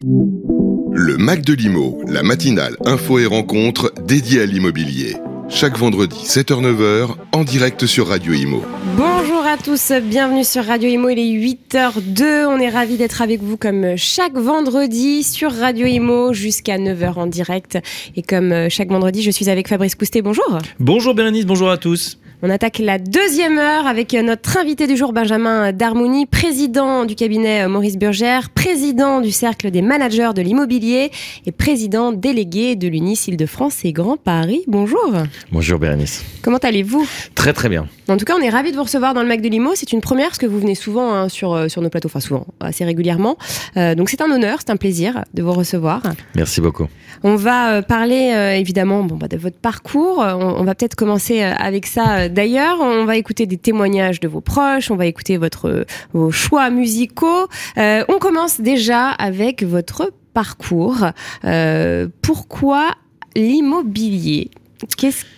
Le Mac de l'Imo, la matinale info et rencontre dédiée à l'immobilier. Chaque vendredi 7h-9h en direct sur Radio Imo. Bonjour à tous, bienvenue sur Radio Imo, il est 8h02, on est ravis d'être avec vous comme chaque vendredi sur Radio Imo jusqu'à 9h en direct. Et comme chaque vendredi, je suis avec Fabrice Coustet, bonjour. Bonjour Bérénice, bonjour à tous. On attaque la deuxième heure avec notre invité du jour, Benjamin Darmouni, président du cabinet Maurice Burgère, président du Cercle des managers de l'immobilier et président délégué de l'UNIS Île-de-France et Grand Paris. Bonjour. Bonjour Bérénice. Comment allez-vous? Très très bien. En tout cas, on est ravis de vous recevoir dans le Mac de Limo. C'est une première parce que vous venez souvent hein, sur, euh, sur nos plateaux, enfin souvent, assez régulièrement. Euh, donc c'est un honneur, c'est un plaisir de vous recevoir. Merci beaucoup. On va euh, parler euh, évidemment bon, bah, de votre parcours. On, on va peut-être commencer euh, avec ça d'ailleurs. On va écouter des témoignages de vos proches, on va écouter votre, vos choix musicaux. Euh, on commence déjà avec votre parcours. Euh, pourquoi l'immobilier?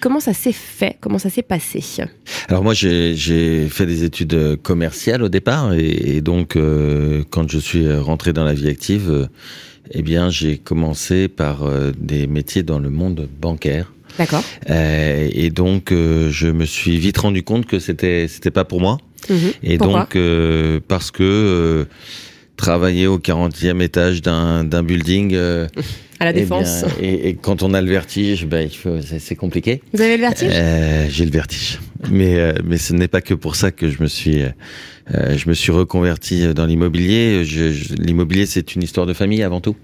Comment ça s'est fait? Comment ça s'est passé? Alors moi j'ai, fait des études commerciales au départ et, donc euh, quand je suis rentré dans la vie active, eh bien j'ai commencé par des métiers dans le monde bancaire. D'accord. Euh, et donc euh, je me suis vite rendu compte que c'était c'était pas pour moi. Mhm. Et Pourquoi donc euh, parce que travailler au 40e étage d'un, d'un building euh, À la eh défense. bien, et, et quand on a le vertige, ben c'est, compliqué. Vous avez le vertige? Euh, j'ai le vertige. Mais, euh, mais ce n'est pas que pour ça que je me suis, je me suis reconverti dans l'immobilier. Je- je- l'immobilier, c'est une histoire de famille avant tout.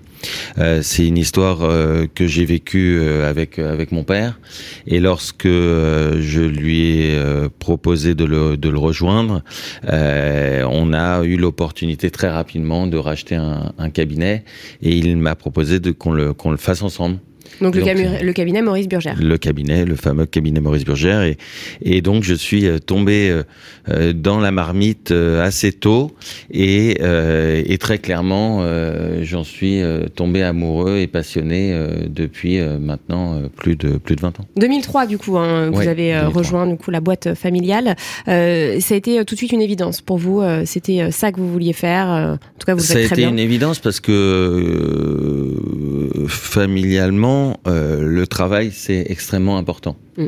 Euh, c'est une histoire euh, que j'ai vécue euh, avec avec mon père. Et lorsque euh, je lui ai euh, proposé de le, de le rejoindre, euh, on a eu l'opportunité très rapidement de racheter un, un cabinet. Et il m'a proposé de qu'on le qu'on le fasse ensemble Donc le, donc, camu- le cabinet Maurice Burgère. le cabinet, le fameux cabinet Maurice Burgère. Et, et donc, je suis euh, tombé euh, euh, dans la marmite euh, assez tôt. Et, euh, et très clairement, euh, j'en suis euh, tombé amoureux et passionné euh, depuis euh, maintenant euh, plus, de, plus de 20 ans. 2003 du coup, hein, vous Ouais, avez euh, 2003. rejoint du coup la boîte familiale. Euh, ça a été euh, tout de suite une évidence pour vous. euh, C'était euh, ça que vous vouliez faire. euh, en tout cas, vous Ça a été bien. une évidence parce que euh, familialement, euh, le travail, c'est extrêmement important. Mm.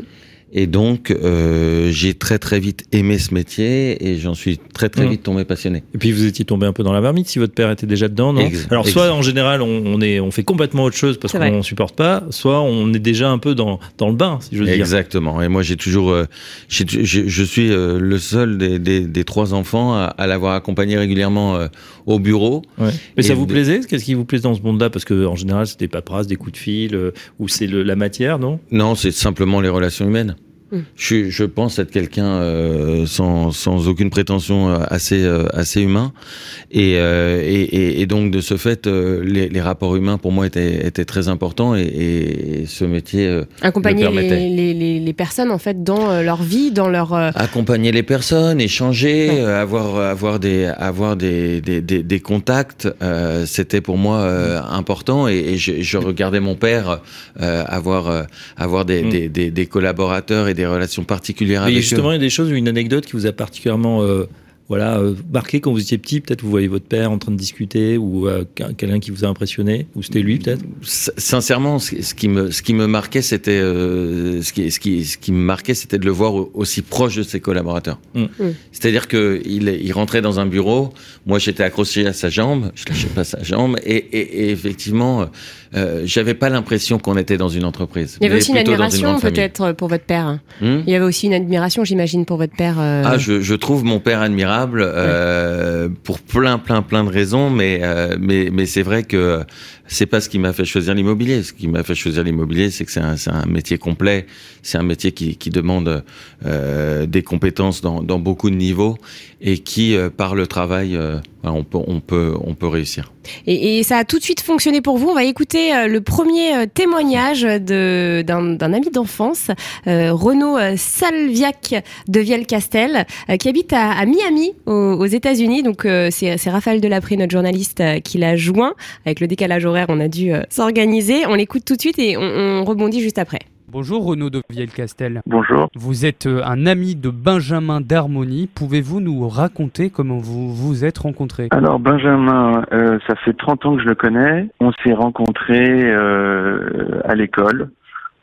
Et donc, euh, j'ai très très vite aimé ce métier et j'en suis très très Mm. vite tombé passionné. Et puis vous étiez tombé un peu dans la marmite si votre père était déjà dedans, non Alors soit en général on, on est on fait complètement autre chose parce qu'on supporte pas, soit on est déjà un peu dans dans le bain si j'ose dire. Exactement. Et moi, j'ai toujours, euh, je suis euh, le seul des, des, des trois enfants à, à l'avoir accompagné régulièrement euh, au bureau. Ouais. Mais ça vous plaisait? Qu'est-ce qui vous plaisait dans ce monde-là? Parce que en général c'est des paperasses, des coups de fil, euh, ou c'est la matière, non? Non, c'est simplement les relations humaines. Mm. Je, pense être quelqu'un euh, sans, sans aucune prétention euh, assez euh, assez humain et, euh, et, et, et donc de ce fait euh, les, les rapports humains pour moi étaient, étaient très importants et, et ce métier euh, Accompagner le permettait. les, les, les, les personnes en fait dans euh, leur vie, dans leur euh, accompagner les personnes, échanger, Ouais. euh, avoir avoir des avoir des des, des, des contacts, euh, c'était pour moi euh, important et, et je, je regardais mon père euh, avoir euh, avoir des, Mm. des, des, des collaborateurs et des relations particulières Mais avec justement eux. il y a des choses, une anecdote qui vous a particulièrement euh, voilà euh, marqué quand vous étiez petit. Peut-être vous voyez votre père en train de discuter ou euh, qu'un- quelqu'un qui vous a impressionné ou c'était lui peut-être? Sincèrement, ce ce qui me ce qui me marquait, c'était euh, ce qui ce qui ce qui me marquait, c'était de le voir au- aussi proche de ses collaborateurs. Mm. Mm. C'est-à-dire que il, il rentrait dans un bureau, moi j'étais accroché à sa jambe, je lâchais pas sa jambe, et, et, et effectivement, euh, j'avais pas l'impression qu'on était dans une entreprise. Il y avait aussi une admiration peut-être pour votre père. Hmm Il y avait aussi une admiration, j'imagine, pour votre père. euh, Ah, je, je trouve mon père admirable euh, pour plein, plein, plein de raisons, mais euh, mais mais c'est vrai que c'est pas ce qui m'a fait choisir l'immobilier. Ce qui m'a fait choisir l'immobilier, c'est que c'est un, métier complet, c'est un métier qui, demande euh, des compétences dans, beaucoup de niveaux et qui, euh, par le travail, euh, on peut on peut réussir. Et, ça a tout de suite fonctionné pour vous. On va écouter le premier témoignage d'un ami d'enfance, Renaud Salviac de Vielcastel, euh, qui habite à, Miami, aux, aux États-Unis. Donc c'est Raphaël Delapré, notre journaliste, qui l'a joint. Avec le décalage horaire, on a dû euh, s'organiser. On l'écoute tout de suite et on, on rebondit juste après. Bonjour Renaud de Vielcastel. Bonjour. Vous êtes euh, un ami de Benjamin d'Harmonie. Pouvez-vous nous raconter comment vous vous êtes rencontrés? Alors Benjamin, euh, ça fait 30 ans que je le connais. On s'est rencontrés euh, à l'école.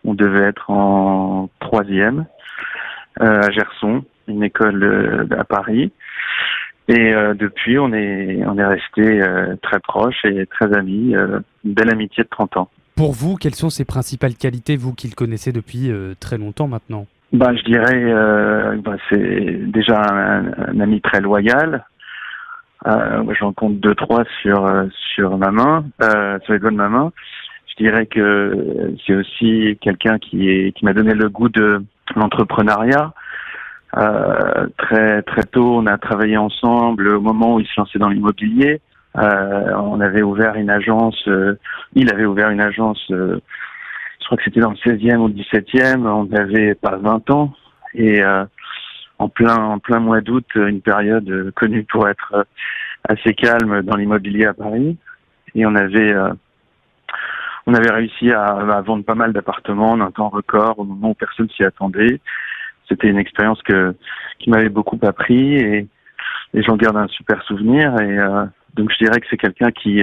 On devait être en troisième euh, à Gerson, une école euh, à Paris. Et euh, depuis, on est on est restés euh, très proches et très amis. euh, une belle amitié de 30 ans. Pour vous, quelles sont ses principales qualités, vous qui le connaissez depuis euh, très longtemps maintenant? Bah, je dirais, euh, bah, c'est déjà un, un ami très loyal. Euh, moi, j'en compte deux, trois sur sur ma main, euh, sur les doigts de ma main. Je dirais que c'est aussi quelqu'un qui est qui m'a donné le goût de l'entrepreneuriat. Euh, très très tôt, on a travaillé ensemble au moment où il se lançait dans l'immobilier. Euh, on avait ouvert une agence. euh, il avait ouvert une agence. euh, je crois que c'était dans le 16e ou le 17e. On n'avait pas 20 ans et euh, en plein en plein mois d'août, une période connue pour être assez calme dans l'immobilier à Paris. Et on avait on avait réussi à, à vendre pas mal d'appartements en un temps record au moment où personne s'y attendait. C'était une expérience que qui m'avait beaucoup appris et, et j'en garde un super souvenir. Et euh, donc je dirais que c'est quelqu'un qui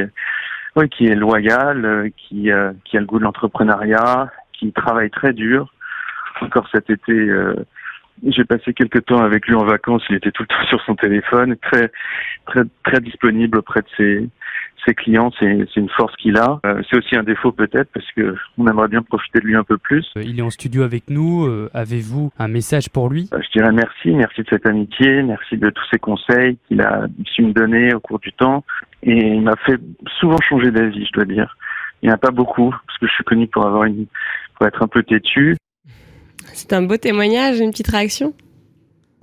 oui, qui est loyal, euh, qui euh, qui a le goût de l'entrepreneuriat, qui travaille très dur. Encore cet été, euh, j'ai passé quelques temps avec lui en vacances. Il était tout le temps sur son téléphone, très très très disponible auprès de ses ses clients. C'est c'est une force qu'il a. Euh, c'est aussi un défaut peut-être parce que on aimerait bien profiter de lui un peu plus. Euh, Il est en studio avec nous. euh, Avez-vous un message pour lui? Euh, Je dirais merci, merci de cette amitié, merci de tous ces conseils qu'il a su me donner au cours du temps. Et il m'a fait souvent changer d'avis, je dois dire. Il n'y en a pas beaucoup, parce que je suis connu pour avoir une, pour être un peu têtu. C'est un beau témoignage, une petite réaction?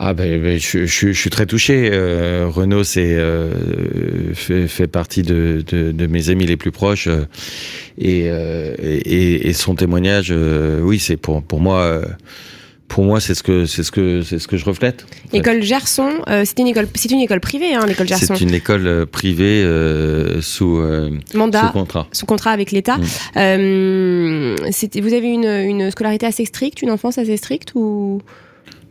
Ah ben, ben, je, suis très touché. Euh, Renaud c'est euh, fait, partie de, mes amis les plus proches euh, et, et, et son témoignage, oui, c'est pour pour moi. Pour moi, c'est ce que c'est ce que c'est ce que je reflète. en fait. École Gerson, euh, c'est une école, c'est une école privée, hein, l'école Gerson. C'est une école euh, privée euh, sous, euh, sous Mandat. contrat. Sous contrat avec l'État. Mm. C'était- vous avez une, une scolarité assez stricte, une enfance assez stricte ou?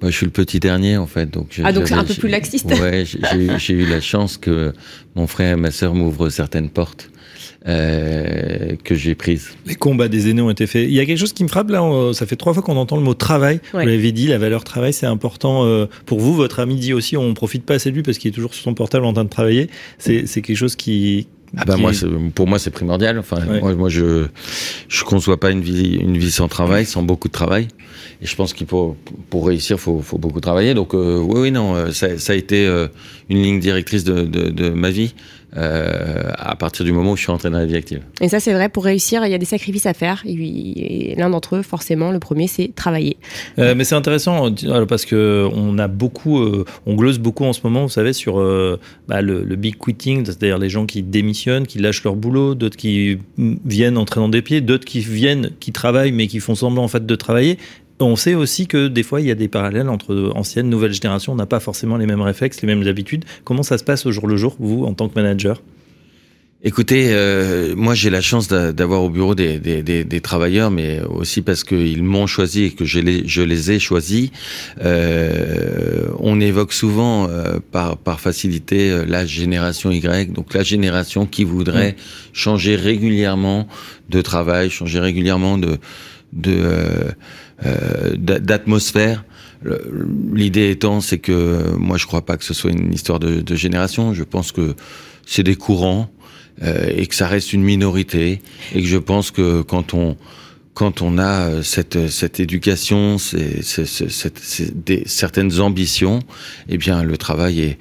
Moi, je suis le petit dernier en fait, donc. Ah, donc c'est un peu plus laxiste. Ouais, j'ai- j'ai eu- j'ai eu la chance que mon frère et ma sœur m'ouvrent certaines portes euh, que j'ai prises. Les combats des aînés ont été faits. Il y a quelque chose qui me frappe là, ça fait trois fois qu'on entend le mot travail. Ouais. Vous l'avez dit, la valeur travail, c'est important euh, pour vous. Votre ami dit aussi, on profite pas assez de lui parce qu'il est toujours sur son portable en train de travailler. C'est quelque chose qui. Ah bah qui- moi, pour moi, c'est primordial. Enfin, Ouais. moi, moi, je je conçois pas une vie une vie sans travail, sans beaucoup de travail. Et je pense qu'il faut pour réussir, faut faut beaucoup travailler. Donc euh, oui, oui, non, ça, ça a été euh, une ligne directrice de de, de ma vie euh, à partir du moment où je suis rentré dans la vie active. Et ça, c'est vrai, pour réussir, il y a des sacrifices à faire. Et, et l'un d'entre eux, forcément, le premier, c'est travailler. Euh, mais c'est intéressant euh, parce que on a beaucoup, euh, on glose beaucoup en ce moment, vous savez, sur euh, bah, le, le big quitting, c'est-à-dire les gens qui démissionnent, qui lâchent leur boulot, d'autres qui mm, viennent entrer dans des pieds, d'autres qui viennent, qui travaillent mais qui font semblant en fait de travailler. On sait aussi que des fois il y a des parallèles entre ancienne, nouvelle génération. On n'a pas forcément les mêmes réflexes, les mêmes habitudes. Comment ça se passe au jour le jour, vous, en tant que manager? Écoutez, euh, moi j'ai la chance d'a- d'avoir au bureau des, travailleurs, mais aussi parce qu'ils m'ont choisi et que je les, ai choisis. Euh, on évoque souvent euh, par, facilité la génération Y, donc la génération qui voudrait changer régulièrement de travail, changer régulièrement de d'atmosphère. Le- L'idée étant, c'est que moi je crois pas que ce soit une histoire de, génération. Je pense que c'est des courants euh, et que ça reste une minorité et que je pense que quand on quand on a euh, cette cette éducation, c'est des certaines ambitions, eh bien le travail est-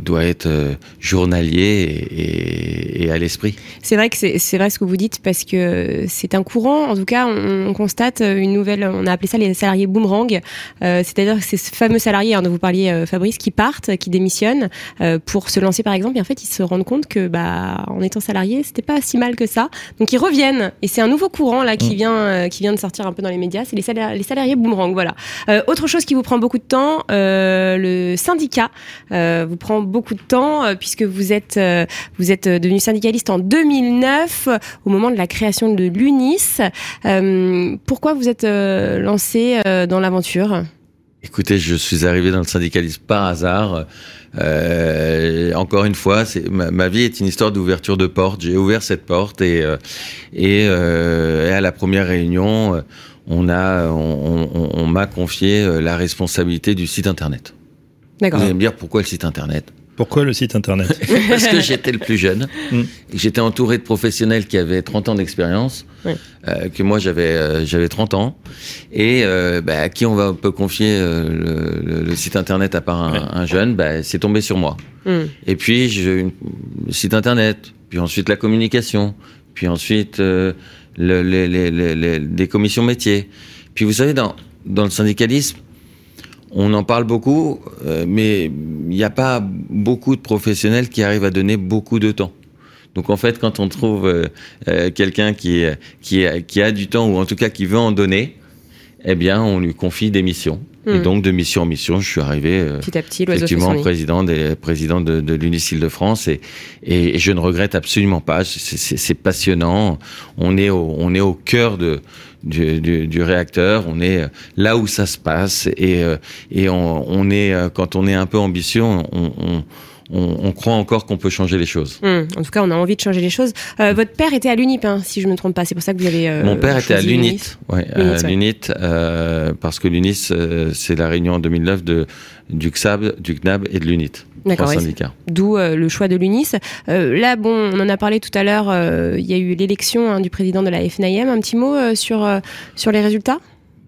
doit être euh, journalier et, et- et à l'esprit. C'est vrai que c'est vrai ce que vous dites parce que c'est un courant. En tout cas, on, on constate une nouvelle. On a appelé ça les salariés boomerang. Euh, C'est-à-dire que c'est ce fameux salariés hein, dont vous parliez, euh, Fabrice, qui partent, qui démissionnent euh, pour se lancer par exemple. Et en fait, ils se rendent compte que, bah, en étant salarié, c'était pas si mal que ça. Donc ils reviennent. Et c'est un nouveau courant là qui Mm. vient, euh, qui vient de sortir un peu dans les médias. C'est les, salari- les salariés boomerang. Voilà. Euh, autre chose qui vous prend beaucoup de temps, euh, le syndicat. Euh, vous prend beaucoup de temps euh, puisque vous êtes euh, vous êtes devenu syndicaliste en 2009 au moment de la création de l'UNIS. Euh, pourquoi vous êtes euh, lancé euh, dans l'aventure? Écoutez, je suis arrivé dans le syndicalisme par hasard. Euh, encore une fois, ma, vie est une histoire d'ouverture de porte. J'ai ouvert cette porte et, euh, euh, à la première réunion, euh, on, m'a confié euh, la responsabilité du site internet. D'accord. Vous allez me dire pourquoi le site internet Pourquoi le site internet Parce que j'étais le plus jeune, Mm. j'étais entouré de professionnels qui avaient 30 ans d'expérience, Oui. euh, que moi j'avais euh, j'avais 30 ans, et euh, bah, à qui on va peut confier euh, le, le- le site internet à part un, Ouais. un jeune, bah, c'est tombé sur moi. Hmm. Et puis je, le site internet, puis ensuite la communication, puis ensuite euh, le, les, les, les, les- des commissions métiers. Puis vous savez dans dans le syndicalisme, on en parle beaucoup, euh, mais il n'y a pas beaucoup de professionnels qui arrivent à donner beaucoup de temps. Donc en fait, quand on trouve euh, euh, quelqu'un qui, qui, a- qui a du temps, ou en tout cas qui veut en donner, eh bien, on lui confie des missions. Et Mm. donc, de mission en mission, je suis arrivé euh, Petit à petit, effectivement président, des, président de, de l'Unis de France et, et, et je ne regrette absolument pas. C'est passionnant. On est au, on est au cœur de, du, du, du réacteur. On est là où ça se passe et, euh, et on, on est euh, quand on est un peu ambitieux, on, on, on, on croit encore qu'on peut changer les choses. Hmm. En tout cas, on a envie de changer les choses. Euh, votre père était à l'UNIP, hein, si je me trompe pas. C'est pour ça que vous avez. euh, Mon père était à l'UNIT, ouais, L'UNIT, l'UNIT, euh, parce que l'UNIS, euh, c'est la réunion en 2009 de, du XAB, du CNAB et de l'UNIT, D'accord, oui. D'où euh, le choix de l'UNIS. Euh, là, bon, on en a parlé tout à l'heure. euh, Il y a eu l'élection hein, du président de la FNIM. Un petit mot sur sur les résultats?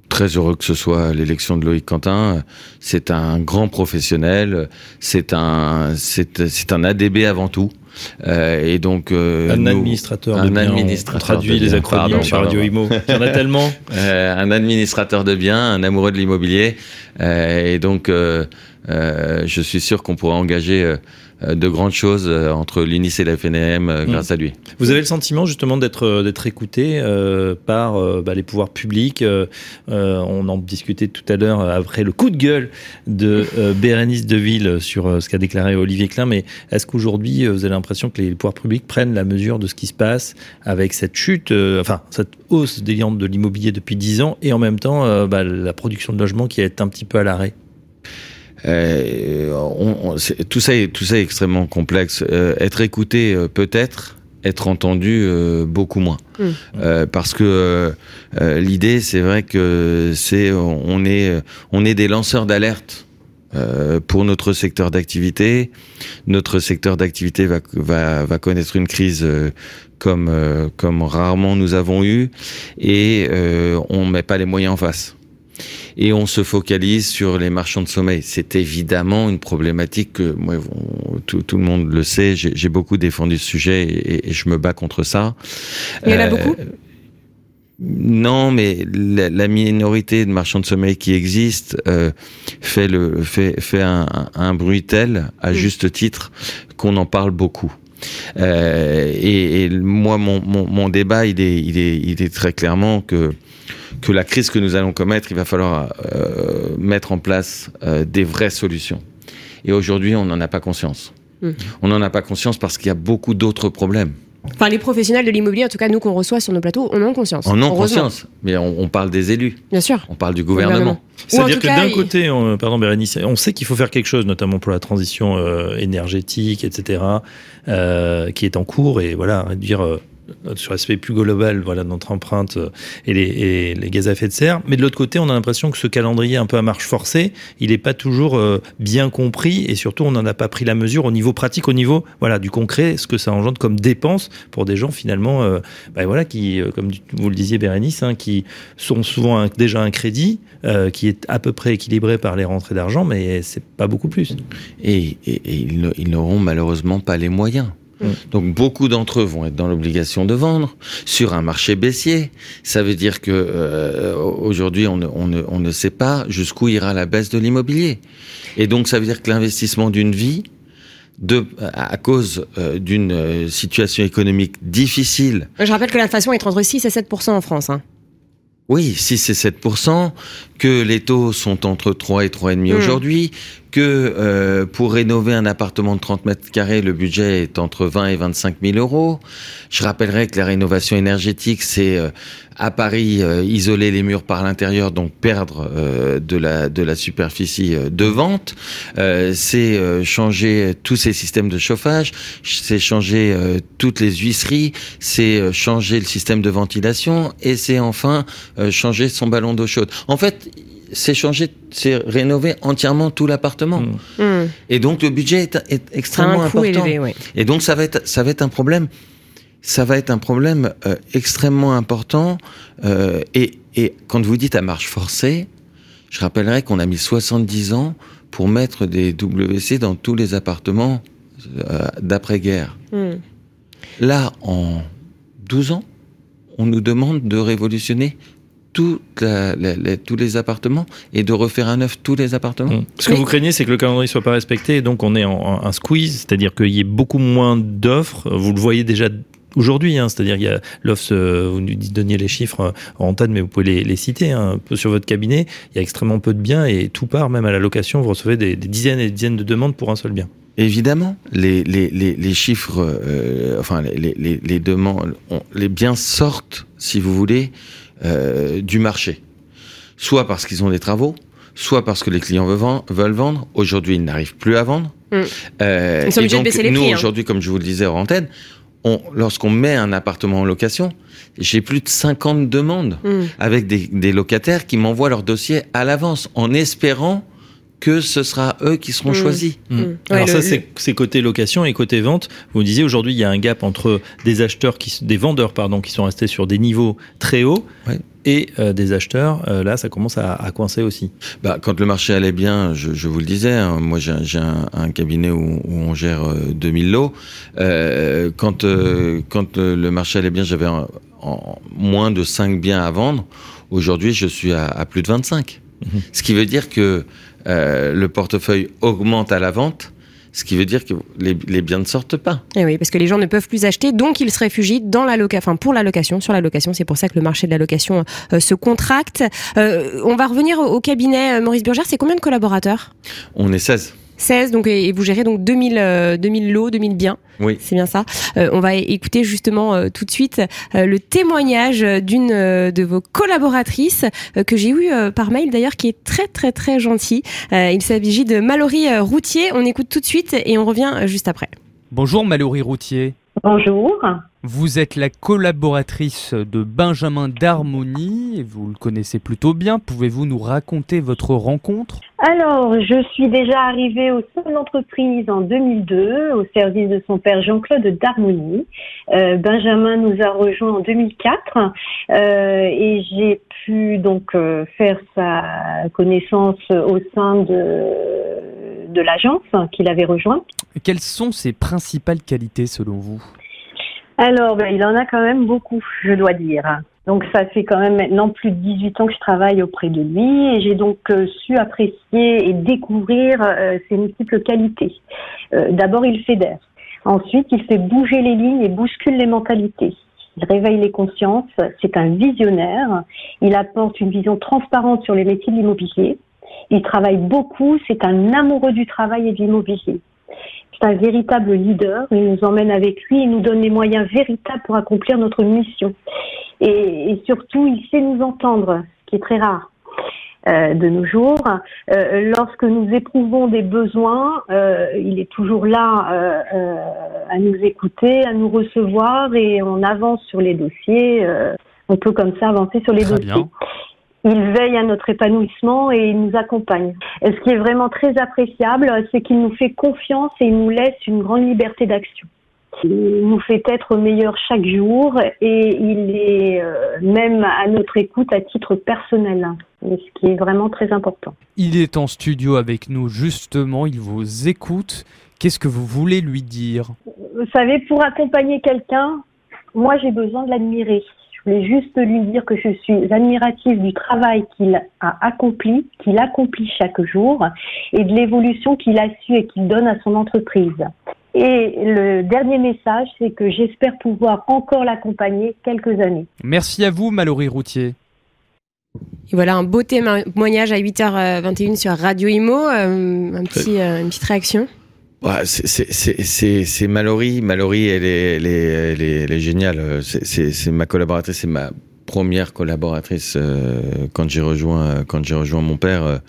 Très heureux que ce soit l'élection de Loïc Quentin. C'est un grand professionnel. C'est un, c'est un ADB avant tout. Euh, et donc euh, Un nous- administrateur un de biens. administrateur on traduit de les acronymes Pardon, sur. Radio Imo. Il y en a tellement. euh, un administrateur de biens, un amoureux de l'immobilier. Et donc, je suis sûr qu'on pourra engager de grandes choses euh, entre l'UNIS et la FNM euh, Mm. grâce à lui. Vous avez le sentiment justement d'être euh, d'être écouté euh, par euh, bah, les pouvoirs publics. euh, euh, on en discutait tout à l'heure euh, après le coup de gueule de euh, Bérénice Deville sur euh, ce qu'a déclaré Olivier Klein. Mais est-ce qu'aujourd'hui euh, vous avez l'impression que les pouvoirs publics prennent la mesure de ce qui se passe avec cette chute, euh, enfin cette hausse déliante de l'immobilier depuis 10 ans et en même temps euh, bah, la production de logements qui est un petit peu à l'arrêt? Euh, on- on- c'est- tout ça est tout ça est extrêmement complexe. Euh, être écouté euh, peut-être, être entendu euh, beaucoup moins. Mm. Euh, parce que euh, euh, l'idée, c'est vrai que c'est on est on est des lanceurs d'alerte. euh, pour notre secteur d'activité, notre secteur d'activité va, va, va connaître une crise euh, comme, euh, comme rarement nous avons eu, et euh, on met pas les moyens en face et on se focalise sur les marchands de sommeil. C'est évidemment une problématique que moi, tout, tout le monde le sait. J'ai beaucoup défendu ce sujet et, et je me bats contre ça. Il y en a Euh, beaucoup? Non, mais la, la minorité de marchands de sommeil qui existe euh, fait le fait fait un, un- un bruit tel, à Mm. juste titre, qu'on en parle beaucoup. Euh, et, et moi, mon, mon, mon débat, il est, il est, il est très clairement que que la crise que nous allons commettre, il va falloir euh, mettre en place euh, des vraies solutions. Et aujourd'hui, on n'en a pas conscience. Mm. On n'en a pas conscience parce qu'il y a beaucoup d'autres problèmes. Enfin, les professionnels de l'immobilier, en tout cas nous qu'on reçoit sur nos plateaux, on en a conscience. En ont Heureusement. conscience, mais on, on parle des élus, Bien sûr. on parle du gouvernement. Ou en C'est-à-dire que d'un il- côté, on, pardon Bérénice, on sait qu'il faut faire quelque chose, notamment pour la transition euh, énergétique, etc., euh, qui est en cours, et voilà, réduire euh, sur l'aspect plus global, voilà, notre empreinte euh, et, les, gaz à effet de serre. Mais de l'autre côté, on a l'impression que ce calendrier un peu à marche forcée, il n'est pas toujours euh, bien compris, et surtout, on n'en a pas pris la mesure au niveau pratique, au niveau voilà du concret, ce que ça engendre comme dépenses pour des gens finalement, bah, voilà, qui, comme vous le disiez Bérénice, hein, qui sont souvent déjà un crédit qui est à peu près équilibré par les rentrées d'argent, mais c'est pas beaucoup plus. Et, ils n'auront malheureusement pas les moyens. Mm. Donc beaucoup d'entre eux vont être dans l'obligation de vendre sur un marché baissier. Ça veut dire que euh, aujourd'hui on ne, on, ne, on ne sait pas jusqu'où ira la baisse de l'immobilier. Et donc ça veut dire que l'investissement d'une vie, de, à cause euh, d'une euh, situation économique difficile, Je rappelle que l'inflation est entre 6 et 7% en France. hein. oui, 6 et 7 que les taux sont entre 3 et 3,5 Mm. aujourd'hui, que euh, pour rénover un appartement de 30 mètres carrés, le budget est entre 20 et 25 000 euros. Je rappellerai que la rénovation énergétique, c'est euh, à Paris euh, isoler les murs par l'intérieur, donc perdre euh, de la de la superficie euh, de vente. Euh, c'est euh, changer tous ces systèmes de chauffage, c'est changer euh, toutes les huisseries, c'est euh, changer le système de ventilation et c'est enfin euh, changer son ballon d'eau chaude. En fait, c'est changer, c'est rénover entièrement tout l'appartement. Mm. Hmm. Et donc le budget est, extrêmement important. élevé, ouais. Et donc ça va être ça va être un problème. Ça va être un problème euh, extrêmement important. euh, et, et quand vous dites à marche forcée, je rappellerai qu'on a mis 70 ans pour mettre des WC dans tous les appartements euh, d'après-guerre. Hmm. Là, en 12 ans, on nous demande de révolutionner toute la- la- la- tous les appartements et de refaire à neuf tous les appartements. Mm. Ce que vous craignez, c'est que le calendrier soit pas respecté, et donc on est en, en- un squeeze, c'est-à-dire qu'il y ait beaucoup moins d'offres. Vous le voyez déjà aujourd'hui, hein, c'est-à-dire il y a l'offre, vous nous donniez les chiffres en antenne, mais vous pouvez les, les citer hein, sur votre cabinet. Il y a extrêmement peu de biens et tout part, même à la location, vous recevez des, des dizaines et des dizaines de demandes pour un seul bien. Évidemment, les, les, les, les chiffres, euh, enfin les, demandes, on- les biens sortent, si vous voulez, euh, du marché. Soit parce qu'ils ont des travaux, soit parce que les clients veulent vendre. Aujourd'hui, ils n'arrivent plus à vendre. Mm. Euh, Ils sont et obligés de donc, baisser les nous, hein. aujourd'hui, comme je vous le disais hors antenne, on, lorsqu'on met un appartement en location, j'ai plus de 50 demandes Hmm. avec des, des locataires qui m'envoient leur dossier à l'avance en espérant que ce sera eux qui seront Mm. choisis. Mm. Ouais, Alors le- ça, le- c'est c'est côté location et côté vente. Vous me disiez aujourd'hui, il y a un gap entre des acheteurs, qui, des vendeurs pardon, qui sont restés sur des niveaux très hauts Ouais. et euh, des acheteurs. euh, là, ça commence à, à coincer aussi. Bah, quand le marché allait bien, je, je vous le disais, hein, moi j'ai j'ai un, un cabinet où, où on gère euh, 2000 lots. Euh, quand euh, quand euh, le marché allait bien, j'avais en- en moins de 5 biens à vendre. Aujourd'hui, je suis à, à plus de 25. Mhm. Ce qui veut dire que euh, le portefeuille augmente à la vente, ce qui veut dire que les, les biens ne sortent pas. Eh oui, parce que les gens ne peuvent plus acheter, donc ils se réfugient dans la loca, enfin pour la location, sur la location. C'est pour ça que le marché de la location euh, se contracte. Euh, on va revenir au, au cabinet Maurice Burgère. C'est combien de collaborateurs? On est 16. 16, donc et vous gérez donc 2000, euh, 2000 lots, 2000 biens. Oui. C'est bien ça. Euh, on va écouter justement euh, tout de suite euh, le témoignage d'une euh, de vos collaboratrices euh, que j'ai eu euh, par mail d'ailleurs, qui est très très très gentille. Euh, il s'agit de Mallory euh, Routier. On écoute tout de suite et on revient euh, juste après. Bonjour Mallory Routier. Bonjour. Vous êtes la collaboratrice de Benjamin d'Harmonie, vous le connaissez plutôt bien. Pouvez-vous nous raconter votre rencontre? Alors, je suis déjà arrivée au sein de l'entreprise en 2002 au service de son père Jean-Claude d'Harmonie. Euh, Benjamin nous a rejoints en 2004 euh, et j'ai pu donc euh, faire sa connaissance au sein de, de l'agence qu'il avait rejoint. Quelles sont ses principales qualités selon vous? Alors, ben, il en a quand même beaucoup, je dois dire. Donc, ça fait quand même maintenant plus de 18 ans que je travaille auprès de lui et j'ai donc euh, su apprécier et découvrir euh, ses multiples qualités. Euh, D'abord, il fédère. Ensuite, il fait bouger les lignes et bouscule les mentalités. Il réveille les consciences. C'est un visionnaire. Il apporte une vision transparente sur les métiers de l'immobilier. Il travaille beaucoup. C'est un amoureux du travail et de l'immobilier. C'est un véritable leader. Il nous emmène avec lui et nous donne les moyens véritables pour accomplir notre mission. Et, et surtout, il sait nous entendre, ce qui est très rare euh, de nos jours. Euh, lorsque nous éprouvons des besoins, euh, il est toujours là à nous écouter, à nous recevoir et on avance sur les dossiers. on peut comme ça avancer sur les Très dossiers. bien. Il veille à notre épanouissement et il nous accompagne. Et ce qui est vraiment très appréciable, c'est qu'il nous fait confiance et il nous laisse une grande liberté d'action. Il nous fait être meilleurs chaque jour et il est euh, même à notre écoute à titre personnel, ce qui est vraiment très important. Il est en studio avec nous justement, il vous écoute. Qu'est-ce que vous voulez lui dire? Vous savez, pour accompagner quelqu'un, moi j'ai besoin de l'admirer. Je voulais juste lui dire que je suis admirative du travail qu'il a accompli, qu'il accomplit chaque jour et de l'évolution qu'il a su et qu'il donne à son entreprise. Et le dernier message, c'est que j'espère pouvoir encore l'accompagner quelques années. Merci à vous Mallory Routier. Et voilà un beau témoignage à 8h21 sur Radio Imo. Euh, un petit, euh, une petite réaction Ouais, c'est Mallory. Mallory, elle est, elle est, elle est, elle est géniale. C'est ma collaboratrice, c'est ma première collaboratrice euh, quand j'ai rejoint, quand j'ai rejoint mon père.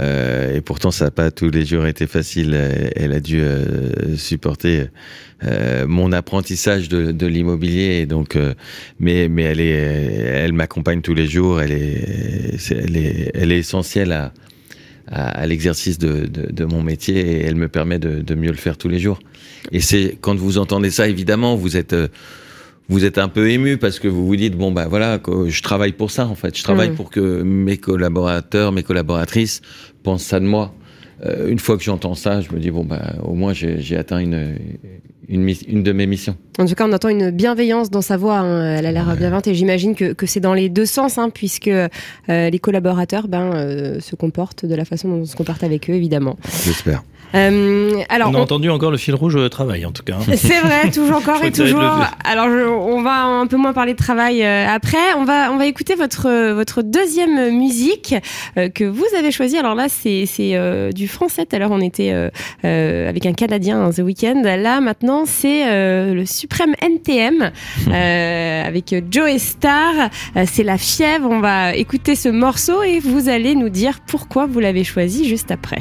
Euh, et pourtant, ça n'a pas tous les jours été facile. Elle a dû euh, supporter euh, mon apprentissage de, de l'immobilier. Donc, euh, mais mais elle est, elle m'accompagne tous les jours. Elle est, elle est, elle est essentielle à à, à l'exercice de, de, de, mon métier et elle me permet de, de mieux le faire tous les jours. Et c'est quand vous entendez ça, évidemment, vous êtes vous êtes un peu ému parce que vous vous dites bon bah voilà je travaille pour ça en fait je travaille mmh. pour que mes collaborateurs mes collaboratrices pensent ça de moi euh, une fois que j'entends ça je me dis bon bah au moins j'ai atteint une, une, une de mes missions en tout cas on entend une bienveillance dans sa voix hein. elle a l'air ouais. bienveillante et j'imagine que, que c'est dans les deux sens hein, puisque euh, les collaborateurs ben euh, se comportent de la façon dont on se comporte avec eux évidemment j'espère euh, alors, on a on... entendu encore le fil rouge au travail, en tout cas. C'est vrai, toujours encore et toujours. Alors, je, on va un peu moins parler de travail euh, après. On va, on va écouter votre, votre deuxième musique euh, que vous avez choisie. Alors là, c'est euh, du français. Tout à l'heure, on était euh, euh, avec un Canadien, hein, The Weeknd. Là, maintenant, c'est le suprême NTM avec Joe Star. c'est La Fièvre. On va écouter ce morceau et vous allez nous dire pourquoi vous l'avez choisi juste après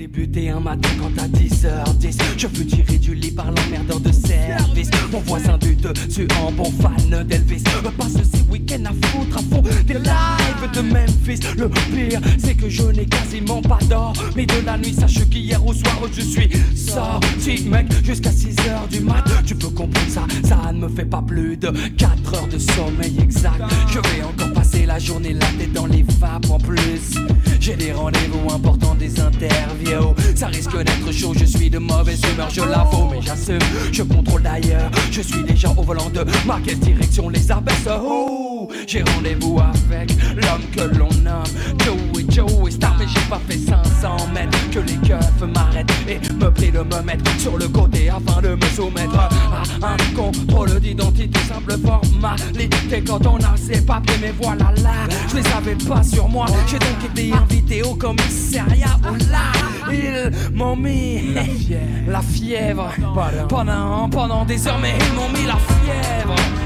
débuté un matin quand à 10h10 Je fus tiré du lit par l'emmerdeur de service. Mon voisin du dessus en bon fan d'Elvis. Me passe ces week-ends à foutre à fond des lives de Memphis. Le pire c'est que je n'ai quasiment pas d'or Mais de la nuit. Sache qu'hier au soir je suis sorti mec Jusqu'à 6h du mat. Tu peux comprendre ça, ça ne me fait pas plus de 4 heures de sommeil exact. Je vais encore passer la journée là tête dans les vapes en plus J'ai des rendez-vous importants, des interviews ça risque d'être chaud, je suis de mauvaise humeur, je l'avoue, mais j'assume, je contrôle d'ailleurs. Je suis déjà au volant de ma quelle direction les abaisse. Oh, j'ai rendez-vous avec l'homme que l'on nomme Joey Joey Star, mais j'ai pas fait 500 mètres. Que les keufs m'arrêtent et me prient de me mettre sur le côté afin de me soumettre à un contrôle d'identité, simple formalité. Quand on a ses papiers, mais voilà là, je les avais pas sur moi. J'ai donc été invité au commissariat. Oh là! Ils m'ont mis la fièvre, la fièvre. Pendant, pendant des heures, mais ils m'ont mis la fièvre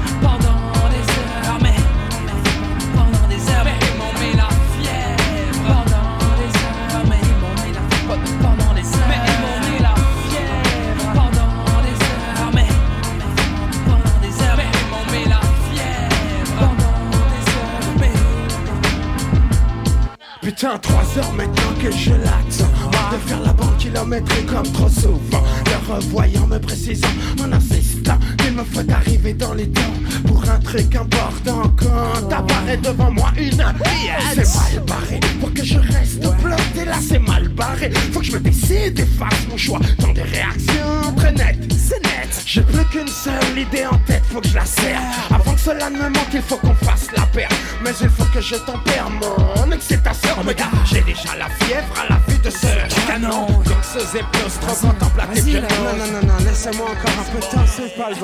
Putain, trois heures maintenant que je l'attends. De faire la bande kilométrique comme trop souvent. Le revoyant me précisant, mon assistant me faut arriver dans les temps Pour un truc important Quand apparaît devant moi une pièce. C'est mal barré. Pour que je reste bloqué Là c'est mal barré. Faut que je me décide et fasse mon choix. Dans des réactions très nettes C'est net. J'ai plus qu'une seule idée en tête. Faut que je la serre. Avant que cela ne me manque il faut qu'on fasse la paire. Mais il faut que je tempère mon excitation. Oh j'ai déjà la fièvre à la vue de ce canon. Danseuse et plus trop contemplative que Non, non, non, non, laissez-moi encore un peu de temps, c'est pas le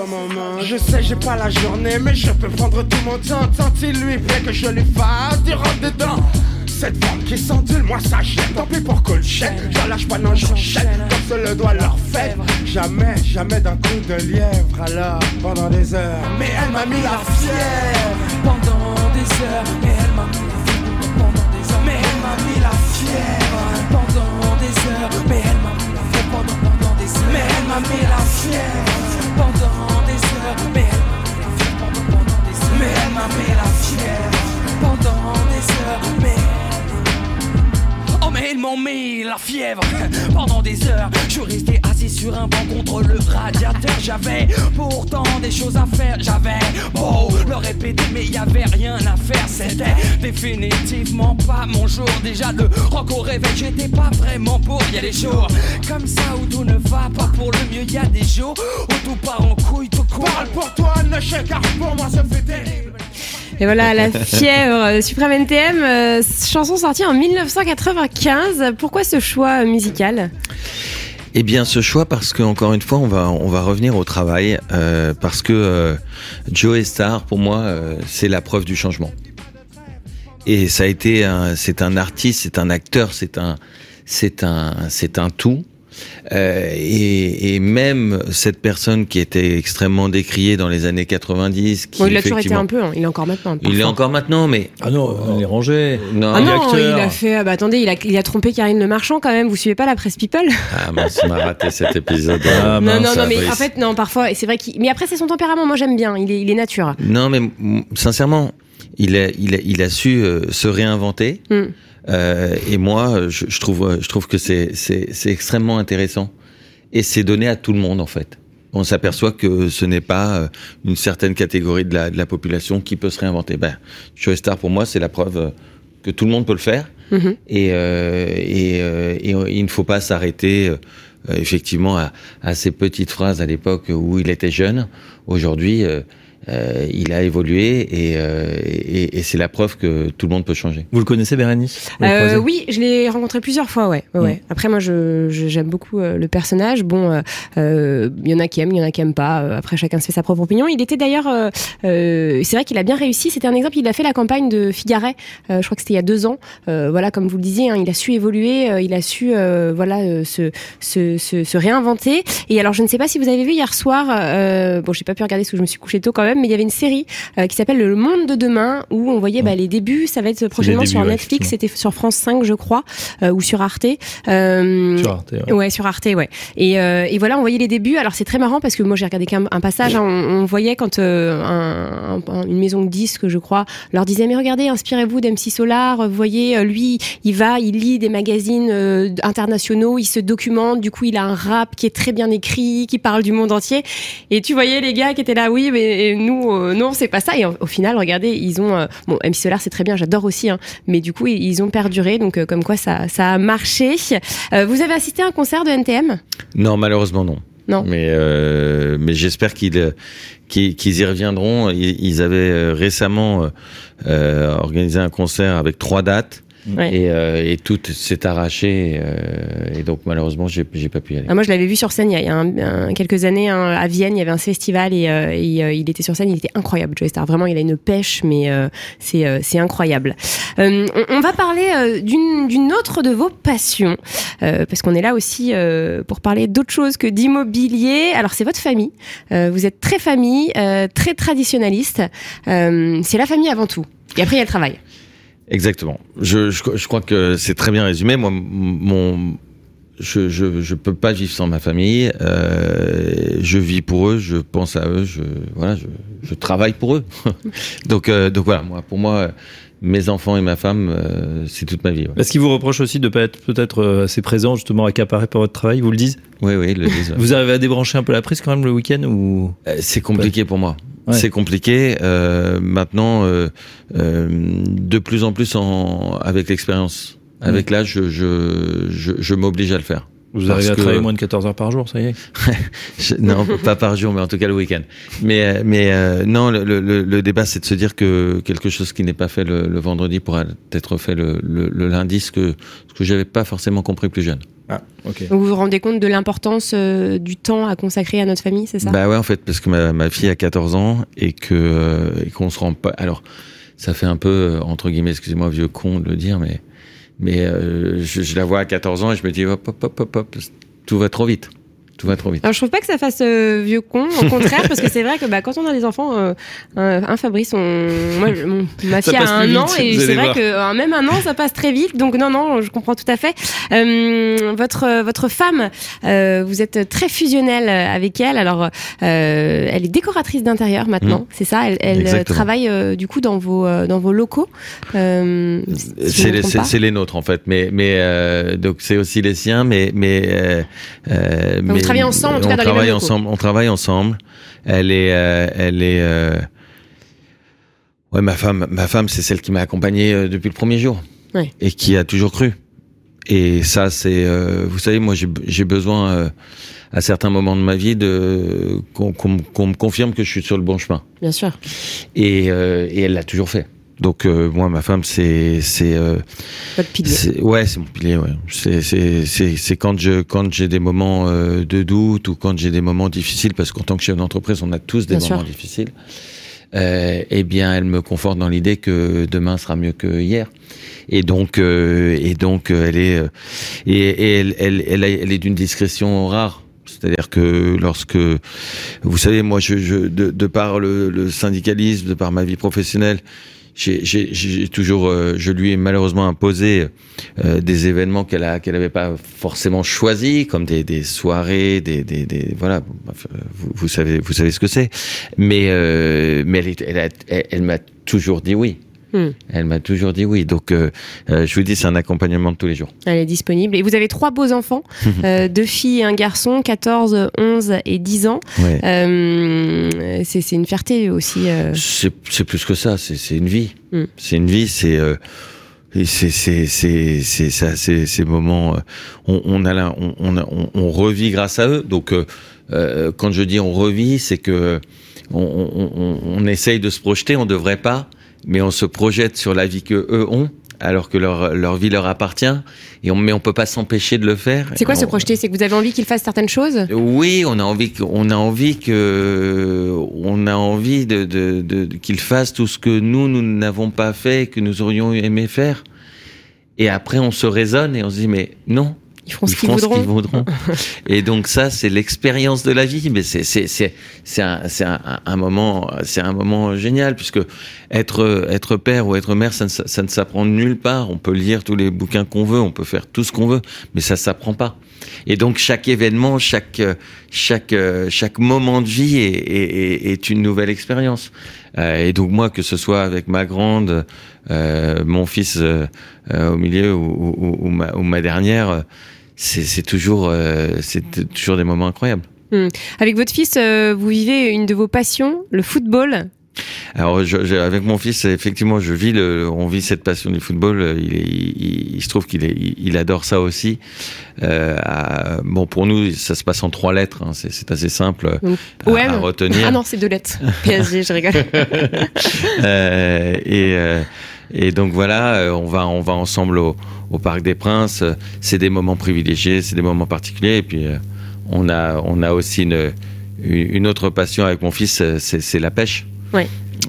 Je sais, j'ai pas la journée, mais je peux prendre tout mon temps. Tant il lui plaît que je lui fasse du rentre dedans cette femme qui s'endule, moi ça jette Tant pis pour Colchette, j'en lâche pas, non j'enchaîne. Comme se le doit leur fête Jamais, jamais d'un coup de lièvre. Alors, pendant des heures. Mais elle m'a mis la fièvre. Pendant des heures. Et elle m'a mis la fièvre. Pendant des heures. Mais elle m'a mis la fièvre. Pendant des heures. Mais elle m'a mis la fièvre. Pendant, pendant des heures. Mais elle m'a mis la fièvre Pendant des heures Mais elle m'a mis la fièvre pendant, des heures Mais ils m'ont mis la fièvre pendant des heures. Je resté assis sur un banc contre le radiateur. J'avais pourtant des choses à faire. J'avais beau le répéter, mais y avait rien à faire. C'était définitivement pas mon jour. Déjà le rock au réveil, j'étais pas vraiment pour. Y a des jours comme ça où tout ne va pas pour le mieux. Y a des jours où tout part en couille, tout court. Parle pour toi, ne car pour moi ça fait terrible. Et voilà, la fièvre Suprême NTM, euh, chanson sortie en 1995. Pourquoi ce choix musical? Eh bien, ce choix parce que encore une fois, on va on va revenir au travail euh, parce que euh, Joe Star, pour moi, euh, c'est la preuve du changement. Et ça a été c'est un artiste, c'est un acteur, c'est un, c'est un, c'est un tout. Euh, et, et même cette personne qui était extrêmement décriée dans les années 90, qui Bon, il a toujours été un peu, hein, il est encore maintenant. il est encore maintenant, mais Ah non, on est rangé. non. Ah non, il a fait. ah bah attendez, il a, il a trompé Karine Le Marchand quand même. Vous suivez pas la presse People? Ah, mince, on a raté cet épisode. Ah, Non, mince, non, non, mais en fait, non, parfois, c'est vrai qu'il. Mais après, c'est son tempérament. Moi, j'aime bien. Il est, il est nature. Non, mais sincèrement, il a, il a, il a su euh, se réinventer. Mm. Euh, et moi, je, je trouve, je trouve que c'est, c'est, c'est extrêmement intéressant. Et c'est donné à tout le monde, en fait. On s'aperçoit que ce n'est pas euh, une certaine catégorie de la, de la population qui peut se réinventer. Ben, Joe Star, pour moi, c'est la preuve euh, que tout le monde peut le faire. Mhm. Et, euh, et, euh, et il ne faut pas s'arrêter effectivement à, à ces petites phrases à l'époque où il était jeune. Aujourd'hui, euh, il a évolué et, euh, et, et c'est la preuve que tout le monde peut changer. Vous le connaissez, Bérénice? Euh, oui, je l'ai rencontré plusieurs fois, ouais. ouais, ouais. Après, moi, je, je- j'aime beaucoup euh, le personnage. Bon, il y en a qui aiment, il y en a qui aiment pas. Après, chacun se fait sa propre opinion. Il était d'ailleurs, euh, euh, c'est vrai qu'il a bien réussi. C'était un exemple. Il a fait la campagne de Figaret. Euh, je crois que c'était il y a deux ans. Euh, voilà, comme vous le disiez, hein, il a su évoluer. euh, il a su, euh, voilà, euh, se, se, se, se réinventer. Et alors, je ne sais pas si vous avez vu hier soir. Euh, bon, j'ai pas pu regarder parce que je me suis couchée tôt quand même. Mais il y avait une série euh, qui s'appelle Le Monde de demain où on voyait bah, les débuts. Ça va être prochainement débuts, sur ouais, Netflix. C'était sur France 5, je crois, euh, ou sur Arte. Euh, Sur Arte, ouais. Ouais, sur Arte, ouais. Et, et voilà, on voyait les débuts. Alors c'est très marrant parce que moi j'ai regardé qu'un un passage. hein, on, on voyait quand un- un- une maison de disques, je crois, leur disait mais regardez, inspirez-vous d'MC Solar. Vous voyez, lui, il va, il lit des magazines internationaux, il se documente. Du coup, il a un rap qui est très bien écrit, qui parle du monde entier. Et tu voyais les gars qui étaient là, oui, mais nous, euh, non, c'est pas ça. Et au, au final, regardez, ils ont, euh, bon, MC Solar, c'est très bien, j'adore aussi, hein, mais du coup, ils, ils ont perduré. Donc, euh, comme quoi, ça, ça a marché. Vous avez assisté à un concert de NTM Non, malheureusement non. Non. Mais, euh, mais j'espère qu'ils y reviendront. Ils, avaient récemment euh, organisé un concert avec trois dates. Ouais. Et, euh, et tout s'est arraché euh, et donc malheureusement j'ai j'ai pas pu y aller. Ah, moi, je l'avais vu sur scène il y a, il un- un- quelques années hein, à Vienne. Il y avait un festival et, euh, et, euh, il était sur scène. Il était incroyable, Joey Star. Vraiment, il a une pêche, mais euh, c'est euh, c'est incroyable. Euh, on, on va parler euh, d'une d'une autre de vos passions, euh, parce qu'on est là aussi euh, pour parler d'autre chose que d'immobilier. Alors, c'est votre famille. Euh, vous êtes très famille, euh, très traditionnaliste. Euh, c'est la famille avant tout. Et après, il y a le travail. Exactement. Je, je, je crois que c'est très bien résumé. Moi, mon, je, je, je peux pas vivre sans ma famille. Euh, je vis pour eux, je pense à eux, je, voilà, je, je travaille pour eux. donc, euh, donc voilà, moi, pour moi, mes enfants et ma femme, euh, c'est toute ma vie. ouais. Est-ce qu'ils vous reprochent aussi de ne pas être peut-être euh, assez présent, justement accaparé par votre travail Vous le disent? Oui, oui, ils le disent. ouais. Vous arrivez à débrancher un peu la prise quand même le week-end ou? Euh, C'est compliqué pour moi. Ouais. C'est compliqué. Euh, maintenant, euh, euh, de plus en plus en, avec l'expérience. Avec l'âge, je, je, je, je m'oblige à le faire. Vous arrivez à que- travailler moins de 14 heures par jour, ça y est Je- non, pas par jour, mais en tout cas le week-end. Mais, euh, mais euh, non, le, le, le débat, c'est de se dire que quelque chose qui n'est pas fait le, le vendredi pourra être fait le, le, le lundi, ce que, ce que j'avais pas forcément compris plus jeune. Ah, ok. Donc, vous vous rendez compte de l'importance euh, du temps à consacrer à notre famille, c'est ça? Bah ouais, en fait, parce que ma, ma fille a 14 ans et que euh, et qu'on se rend pas. Alors, ça fait un peu entre guillemets, excusez-moi, vieux con de le dire, mais mais euh, je, je la vois à 14 ans et je me dis hop hop hop hop, hop tout va trop vite, tout va trop vite. Alors je trouve pas que ça fasse euh, vieux con, au contraire, parce que c'est vrai que bah, quand on a des enfants, euh, un, un Fabrice, on, moi, mon- ma fille a un an et c'est vrai voir. que euh, même un an ça passe très vite, donc non non, je comprends tout à fait. Euh, votre votre femme, euh, vous êtes très fusionnel avec elle. Alors euh, elle est décoratrice d'intérieur maintenant, c'est ça? Elle, elle, euh, travaille euh, du coup dans vos euh, dans vos locaux. Euh, si C'est les, c'est- les nôtres en fait, mais mais euh, donc c'est aussi les siens, mais mais euh, euh, mais- travaillez ensemble, en tout on dans travaille ensemble, on travaille ensemble. Elle est euh, elle est euh, ouais ma femme ma femme c'est celle qui m'a accompagné euh, depuis le premier jour Ouais. et qui a toujours cru. Et ça c'est euh, vous savez moi j'ai besoin à certains moments de ma vie de qu'on me- confirme que je suis sur le bon chemin. Bien sûr. Et, et elle l'a toujours fait. Donc euh, moi, ma femme, c'est c'est euh, ouais, c'est mon pilier. Ouais. C'est c'est quand je quand j'ai des moments euh, de doute ou quand j'ai des moments difficiles, parce qu'en tant que chef d'entreprise, on a tous des Bien moments sûr. difficiles. euh, eh bien, elle me conforte dans l'idée que demain sera mieux que hier. Et donc, euh, et donc, euh, elle est, euh, et, et elle, elle, elle, elle est d'une discrétion rare. C'est-à-dire que lorsque, vous savez, moi, je, je de, de par le, le syndicalisme, de par ma vie professionnelle, j'ai- toujours, euh, je lui ai malheureusement imposé euh, des événements qu'elle a, qu'elle n'avait pas forcément choisis, comme des, des soirées, des, des, des voilà, euh, vous, vous savez, vous savez ce que c'est. Mais, euh, mais elle, elle, elle m'a toujours dit oui. Hmm. Elle m'a toujours dit oui. Donc, euh, euh, je vous dis, c'est un accompagnement de tous les jours. Elle est disponible. Et vous avez trois beaux enfants, euh, deux filles et un garçon, 14, 11 et 10 ans. Ouais. C'est une fierté aussi. C'est plus que ça, c'est une vie. Mm. C'est une vie, c'est c'est ça, ces moments. on, on a la- on, revit grâce à eux. Donc euh, quand je dis on revit, c'est que on, on, on, on essaye de se projeter. On devrait pas, mais on se projette sur la vie que eux ont, alors que leur leur vie leur appartient. Et on mais on peut pas s'empêcher de le faire. C'est quoi se projeter C'est que vous avez envie qu'ils fassent certaines choses? Oui, on a envie que, on a envie que, on a envie de, de, de, de- qu'ils fassent tout ce que nous, nous n'avons pas fait que nous aurions aimé faire. Et après, on se raisonne et on se dit, mais non. Ils feront ce Ils qu'ils voudront. et donc ça, c'est l'expérience de la vie. Mais c'est c'est c'est c'est un c'est un, un moment c'est un moment génial puisque être être père ou être mère, ça ne, ça ne s'apprend nulle part. On peut lire tous les bouquins qu'on veut, on peut faire tout ce qu'on veut, mais ça s'apprend pas. Et donc chaque événement, chaque chaque chaque moment de vie est, est, est- une nouvelle expérience. Euh, et donc moi, que ce soit avec ma grande, euh, mon fils euh, au milieu ou, ou, ou ma, ou ma dernière, c'est toujours euh, c'est toujours des moments incroyables. Avec votre fils, euh, vous vivez une de vos passions, le football? Alors, je, je- avec mon fils, effectivement, je vis le, on vit cette passion du football. Il, est- il, il se trouve qu'il il, adore ça aussi. Euh, à- bon, pour nous, ça se passe en trois lettres. hein, c'est, assez simple Donc, à, retenir. Ah non, c'est deux lettres. PSG, je rigole. Euh, et, et donc voilà, on va, on va ensemble au, au Parc des Princes. Euh, C'est des moments privilégiés, c'est des moments particuliers. Et puis, euh, on a, on a aussi une, autre passion avec mon fils, euh, c'est, la pêche.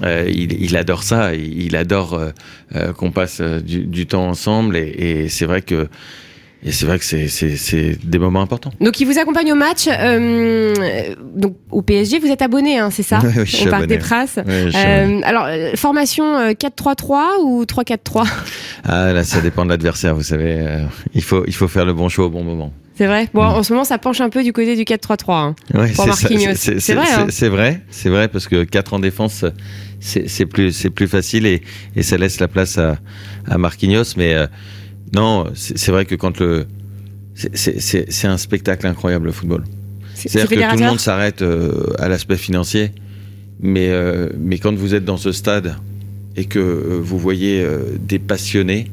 Euh, il, il adore ça, il adore euh, euh, qu'on passe du, du temps ensemble. Et, et c'est vrai que, et c'est vrai que c'est, des moments importants. Donc, il vous accompagne au match. euh, donc, au PSG, vous êtes abonné, hein, c'est ça ouais, je suis Au Parc abonné. des Princes. Ouais, je- Euh, alors, euh, formation euh, 4-3-3 ou 3-4-3 Ah là, ça dépend de l'adversaire, vous savez. euh, il faut, il faut faire le bon choix au bon moment. C'est vrai Bon, Mm. en ce moment, ça penche un peu du côté du 4-3-3. hein. Ouais, Pour Marquinhos. C'est vrai, hein. C'est vrai, c'est vrai parce que 4 en défense, c'est c'est plus, c'est plus facile et, et ça laisse la place à, à Marquinhos. Mais euh, non, c'est vrai que quand le, c'est- un spectacle incroyable le football. C'est c'est C'est-à-dire que tout le monde s'arrête euh, à l'aspect financier, mais euh, mais quand vous êtes dans ce stade et que euh, vous voyez des passionnés,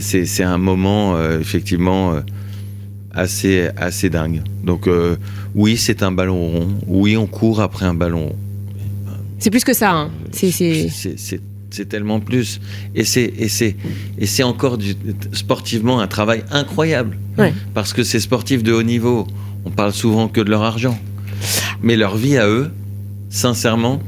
c'est c'est un moment effectivement assez assez dingue. Donc oui, c'est un ballon rond. Oui, on court après un ballon rond. C'est plus que ça. hein. C'est- c'est- tellement plus. Et c'est et c'est et c'est encore du, sportivement un travail incroyable. Ouais. parce que ces sportifs de haut niveau on parle souvent que de leur argent. Mais leur vie à eux sincèrement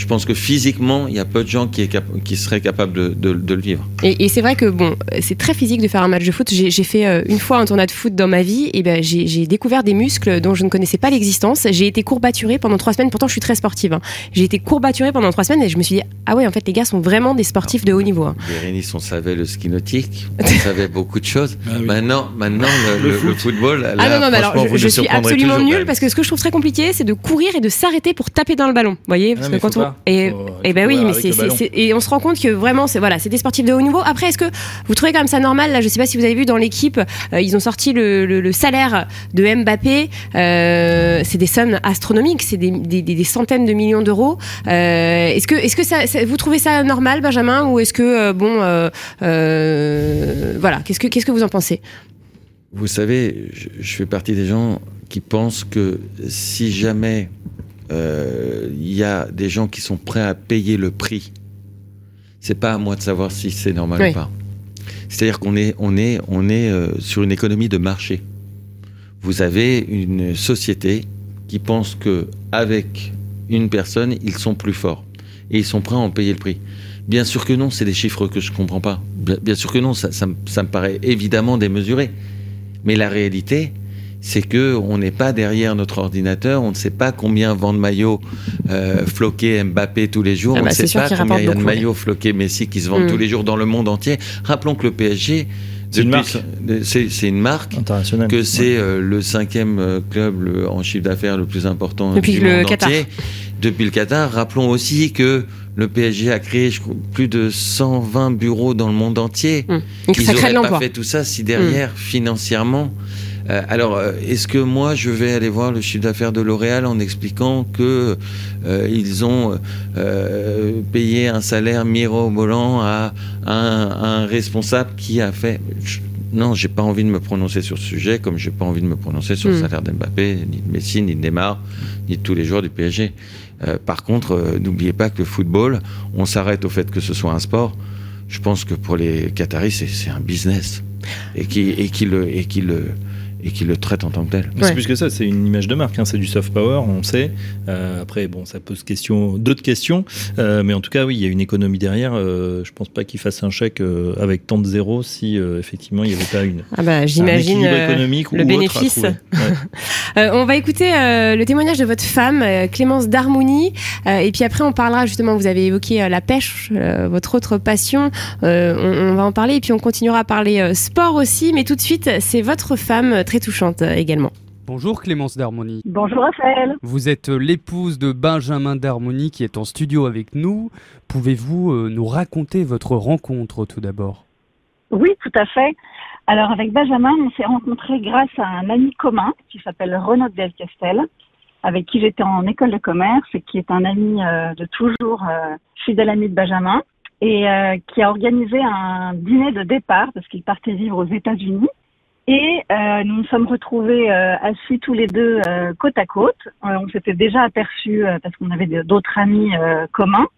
je pense que physiquement il y a peu de gens qui, est cap- qui seraient capables de, de- de le vivre Et, et c'est vrai que bon, c'est très physique de faire un match de foot. J'ai fait euh, une fois un tournoi de foot dans ma vie, et ben j'ai découvert des muscles dont je ne connaissais pas l'existence. J'ai été courbaturée pendant trois semaines. Pourtant, je suis très sportive. hein. J'ai été courbaturée pendant trois semaines et je me suis dit ah ouais, en fait, les gars sont vraiment des sportifs de haut niveau. hein. Bérénice on savait le ski nautique on savait beaucoup de choses Ah oui. maintenant maintenant le, Le le- le football là, ah non non, mais alors je, suis absolument nulle parce que ce que je trouve très compliqué, c'est de courir et de s'arrêter pour taper dans le ballon. Vous voyez, parce Ah que quand on et Faut- et faut ben oui, mais c'est c'est- et on se rend compte que vraiment c'est voilà, c'est des sportifs de haut niveau. Après, est-ce que vous trouvez quand même ça normal Là, je sais pas si vous avez vu dans l'équipe, euh, ils ont sorti le, le- le salaire de Mbappé. euh, c'est des sommes astronomiques, c'est des, des- des- des centaines de millions d'euros. Euh, est-ce que est-ce que ça, ça- vous trouvez ça normal, Benjamin, ou est-ce que euh, bon, euh, euh, voilà, qu'est-ce que qu'est-ce que vous en pensez? Vous savez, je, je fais partie des gens qui pensent que si jamais il y a des gens qui sont prêts à payer le prix, c'est pas à moi de savoir si c'est normal Oui. ou pas. C'est-à-dire qu'on est, on est, on est euh, sur une économie de marché. Vous avez une société qui pense que avec une personne, ils sont plus forts. Et ils sont prêts à en payer le prix. Bien sûr que non, c'est des chiffres que je comprends pas. Bien, bien sûr que non, ça, ça me- ça me paraît évidemment démesuré. Mais la réalité, c'est que on n'est pas derrière notre ordinateur, on ne sait pas combien vendent maillots euh, floqués Mbappé tous les jours, Ah on bah, ne sait pas combien il y a de maillots floqués Messi qui se vendent Mm. tous les jours dans le monde entier. Rappelons que le PSG, C'est une marque. c'est c'est une marque International. que c'est euh, le cinquième euh, club le- en chiffre d'affaires le plus important Depuis du le monde Qatar. entier. Depuis le Qatar. Rappelons aussi que le PSG a créé je crois, plus de 120 bureaux dans le monde entier. Donc Ils de n'auraient pas fait tout ça si derrière, financièrement. Euh, alors, euh, est-ce que moi, je vais aller voir le chiffre d'affaires de L'Oréal en expliquant que euh, ils ont euh, payé un salaire mirobolant à un, un responsable qui a fait je- Non, j'ai pas envie de me prononcer sur ce sujet, comme j'ai pas envie de me prononcer sur le Mm. salaire d'Mbappé, ni de Messi, ni de Neymar, ni de tous les joueurs du PSG. Par contre, n'oubliez pas que le football, on s'arrête au fait que ce soit un sport. Je pense que pour les Qataris, c'est c'est un business et qui et qui le et qui le et qui le traite en tant que tel. C'est plus que ça, c'est une image de marque, hein, c'est du soft power, on sait. Euh, après, bon, ça pose question, d'autres questions, Euh, mais en tout cas, oui, il y a une économie derrière. Euh, je pense pas qu'il fasse un chèque euh, avec tant de zéros si euh, effectivement il n'y avait pas une. Ah bah, un j'imagine équilibre euh, économique le bénéfice. Ouais. Euh, on va écouter euh, le témoignage de votre femme, euh, Clémence Darmouni, euh, et puis après on parlera justement, vous avez évoqué euh, la pêche, euh, votre autre passion, Euh, on, on va en parler, et puis on continuera à parler euh, sport aussi, mais tout de suite, c'est votre femme très touchante euh, également. Bonjour Clémence d'Harmonie. Bonjour Raphaël. Vous êtes euh, l'épouse de Benjamin d'Harmonie qui est en studio avec nous. Pouvez-vous euh, nous raconter votre rencontre tout d'abord? Oui, tout à fait. Alors avec Benjamin, on s'est rencontrés grâce à un ami commun qui s'appelle Renaud Delcastel, avec qui j'étais en école de commerce et qui est un ami de toujours, fidèle ami de Benjamin, et qui a organisé un dîner de départ parce qu'il partait vivre aux États-Unis. Et euh, nous nous sommes retrouvés euh, assis tous les deux euh, côte à côte. On s'était déjà aperçus parce qu'on avait d'autres amis communs.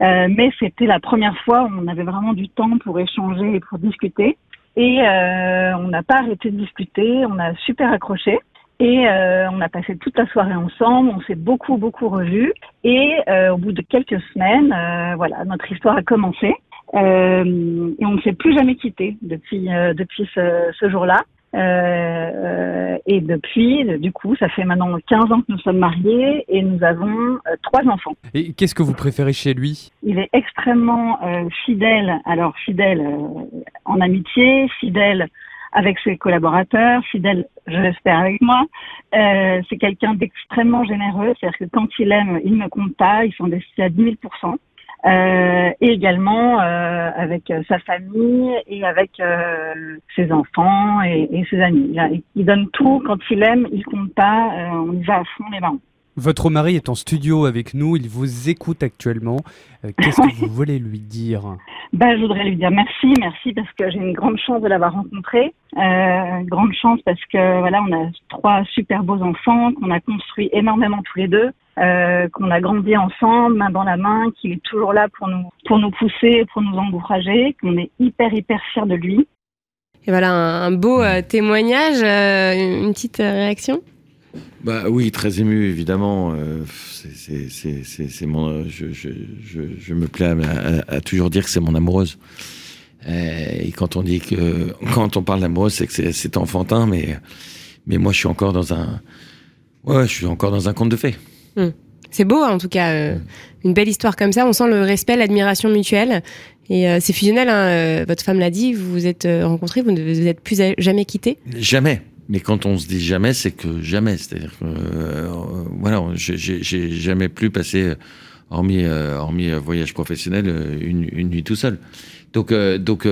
Mais c'était la première fois où on avait vraiment du temps pour échanger et pour discuter. Et on n'a pas arrêté de discuter, on a super accroché. Et on a passé toute la soirée ensemble, on s'est beaucoup, beaucoup revus. Et au bout de quelques semaines, voilà, notre histoire a commencé. Euh, et on ne s'est plus jamais quitté depuis, euh, depuis ce, ce jour-là. Euh, et depuis, du coup, ça fait maintenant 15 ans que nous sommes mariés et nous avons euh, trois enfants. Et qu'est-ce que vous préférez chez lui? Il est extrêmement euh, fidèle, alors fidèle euh, en amitié, fidèle avec ses collaborateurs, fidèle, je l'espère, avec moi. Euh, c'est quelqu'un d'extrêmement généreux, c'est-à-dire que quand il aime, il ne compte pas, ils sont investis à 10 000 euh, et également euh, avec sa famille et avec euh, ses enfants et, et ses amis. Il, a- il donne tout quand il aime, il compte pas, euh, on y va à fond les mains. Votre mari est en studio avec nous, il vous écoute actuellement. Euh, Qu'est-ce que vous voulez lui dire? Ben, je voudrais lui dire merci, merci parce que j'ai une grande chance de l'avoir rencontré. Euh, grande chance parce que voilà, on a trois super beaux enfants qu'on a construit énormément tous les deux, euh, qu'on a grandi ensemble, main dans la main, qu'il est toujours là pour nous pour nous pousser, pour nous encourager, qu'on est hyper hyper fiers de lui. Et voilà un, un beau euh, témoignage, euh, une petite euh, réaction? Bah oui, très ému évidemment. C'est- c'est- c'est c'est- c'est mon. Je, je, je, je me plais à, à- à toujours dire que c'est mon amoureuse. Et quand on dit que quand on parle d'amoureuse, c'est que c'est- c'est enfantin, mais mais moi je suis encore dans un. Ouais, je suis encore dans un conte de fées. C'est beau en tout cas, euh, une belle histoire comme ça, on sent le respect, l'admiration mutuelle. Et euh, c'est fusionnel, hein, euh, votre femme l'a dit, vous vous êtes rencontrés, vous ne vous êtes plus jamais quittés. Jamais. Mais quand on se dit jamais, c'est que jamais. C'est-à-dire que voilà, j'ai- jamais plus passé, hormis hormis voyage professionnel, une, une nuit tout seul. Donc donc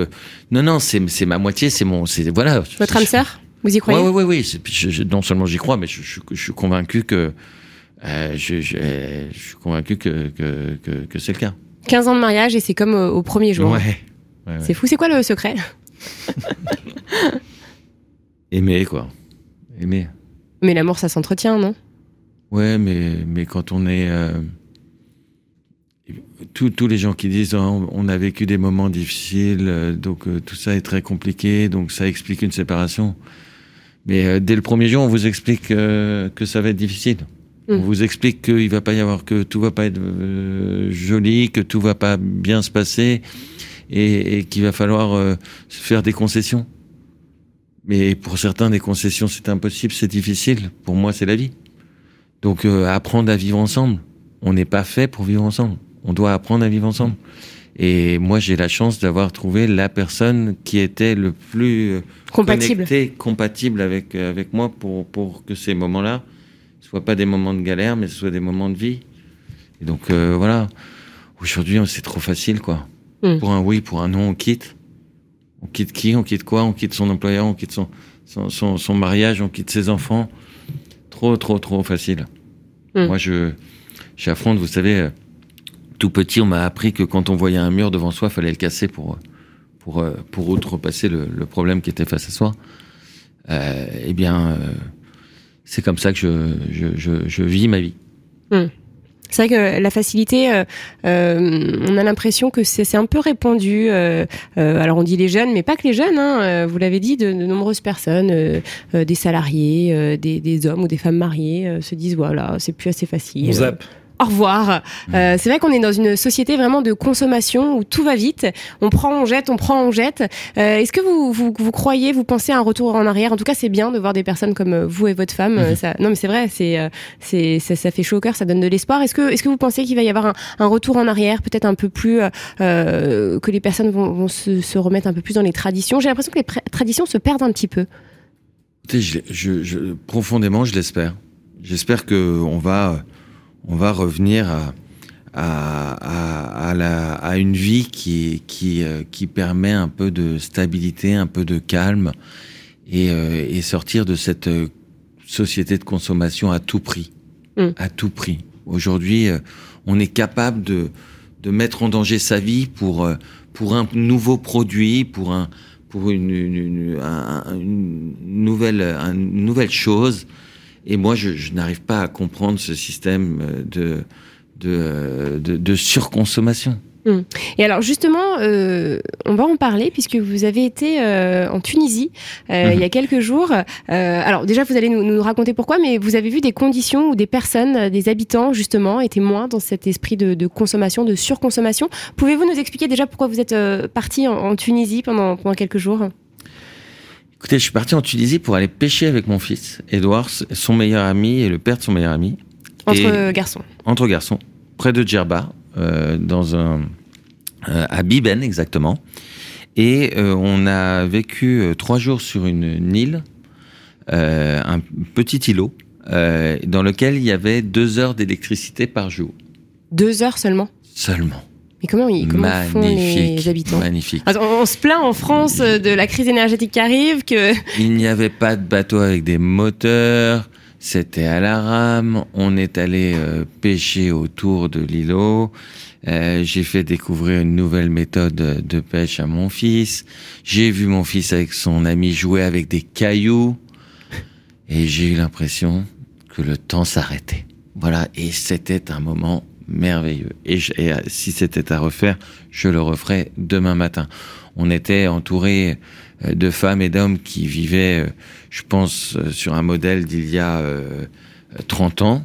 non non, c'est ma moitié, c'est mon voilà. Votre âme sœur, vous y croyez? Oui, oui, oui. non seulement j'y crois, mais je, je- je suis convaincu que euh, je, je, je suis convaincu que que, que, que c'est le cas. 15 ans de mariage et c'est comme au, au premier jour. Ouais. Ouais, ouais. C'est fou, c'est quoi le secret? Aimer quoi. Aimer. Mais l'amour ça s'entretient, non? Ouais, mais, mais quand on est... euh, tous- tous les gens qui disent Oh, on a vécu des moments difficiles, euh, donc euh, tout ça est très compliqué, donc ça explique une séparation. Mais euh, dès le premier jour, on vous explique que ça va être difficile. On Mm. vous explique qu'il va pas y avoir que tout va pas être euh, joli, que tout va pas bien se passer et, et qu'il va falloir euh, faire des concessions. Mais pour certains, des concessions, c'est impossible, c'est difficile. Pour moi, c'est la vie. Donc, euh, apprendre à vivre ensemble. On n'est pas fait pour vivre ensemble. On doit apprendre à vivre ensemble. Et moi, j'ai la chance d'avoir trouvé la personne qui était le plus Compatible. compatible avec, avec moi pour, pour que ces moments-là soient pas des moments de galère, mais ce soient des moments de vie. Et donc, euh, voilà. Aujourd'hui, c'est trop facile, quoi. Mm. Pour un oui, pour un non, on quitte. On quitte qui? On quitte quoi? On quitte son employeur, on quitte son, son, son, son mariage, on quitte ses enfants. Trop, trop, trop facile. Mm. Moi, je j'affronte, vous savez, euh, tout petit, on m'a appris que quand on voyait un mur devant soi, fallait le casser pour, pour, euh, pour outrepasser le, le problème qui était face à soi. Euh, eh bien, euh, c'est comme ça que je, je, je, je vis ma vie. C'est vrai que la facilité, euh, euh, on a l'impression que c'est un peu répandu. euh, euh, alors on dit les jeunes, mais pas que les jeunes. Hein, euh, vous l'avez dit, de, de nombreuses personnes, euh, euh, des salariés, euh, des, des hommes ou des femmes mariées, euh, se disent voilà, c'est plus assez facile. On zappe. Au revoir. Euh, c'est vrai qu'on est dans une société vraiment de consommation où tout va vite. On prend, on jette, on prend, on jette. Euh, Est-ce que vous, vous, vous croyez, vous pensez à un retour en arrière? En tout cas, c'est bien de voir des personnes comme euh, vous et votre femme. Ça, non, mais c'est vrai, c'est, c'est, ça, ça fait chaud au cœur, ça donne de l'espoir. Est-ce que, est-ce que vous pensez qu'il va y avoir un, un retour en arrière, peut-être un peu plus, euh, que les personnes vont, vont se, se remettre un peu plus dans les traditions? J'ai l'impression que les traditions se perdent un petit peu. Écoutez, je, je, je- profondément, je l'espère. J'espère que on va, on va revenir à, à, à, à la, à une vie qui, qui, euh, qui permet un peu de stabilité, un peu de calme et, euh, et sortir de cette euh, société de consommation à tout prix. Mm. À tout prix. Aujourd'hui, on est capable de, de mettre en danger sa vie pour, pour un nouveau produit, pour un, pour une, une, une- un- un- une nouvelle, un- une nouvelle chose. Et moi, je, je n'arrive pas à comprendre ce système euh, de, de, euh, de, de surconsommation. Et alors justement, euh, on va en parler puisque vous avez été euh, en Tunisie euh, Mhm. il y a quelques jours. Alors déjà, vous allez nous, nous raconter pourquoi, mais vous avez vu des conditions où des personnes, des habitants justement, étaient moins dans cet esprit de, de consommation, de surconsommation. Pouvez-vous nous expliquer déjà pourquoi vous êtes parti en, en Tunisie pendant, pendant quelques jours? Écoutez, je suis parti en Tunisie pour aller pêcher avec mon fils, Edouard, son meilleur ami et le père de son meilleur ami. entre Et- garçons entre garçons, près de Djerba, euh, dans un euh, à Biben exactement. Et euh, on a vécu trois jours sur une, île, un petit îlot, dans lequel il y avait deux heures d'électricité par jour Deux heures seulement? seulement. Mais comment ils, comment font les habitants magnifique. Attends, on, on se plaint en France euh, de la crise énergétique qui arrive, que Il n'y avait pas de bateau avec des moteurs, c'était à la rame. On est allé euh, pêcher autour de l'îlot. Euh, J'ai fait découvrir une nouvelle méthode de pêche à mon fils. J'ai vu mon fils avec son ami jouer avec des cailloux. Et j'ai eu l'impression que le temps s'arrêtait. Voilà, et c'était un moment merveilleux. Et, euh, si c'était à refaire, je le referais demain matin. On était entouré euh, de femmes et d'hommes qui vivaient, euh, je pense, sur un modèle d'il y a euh, euh, 30 ans.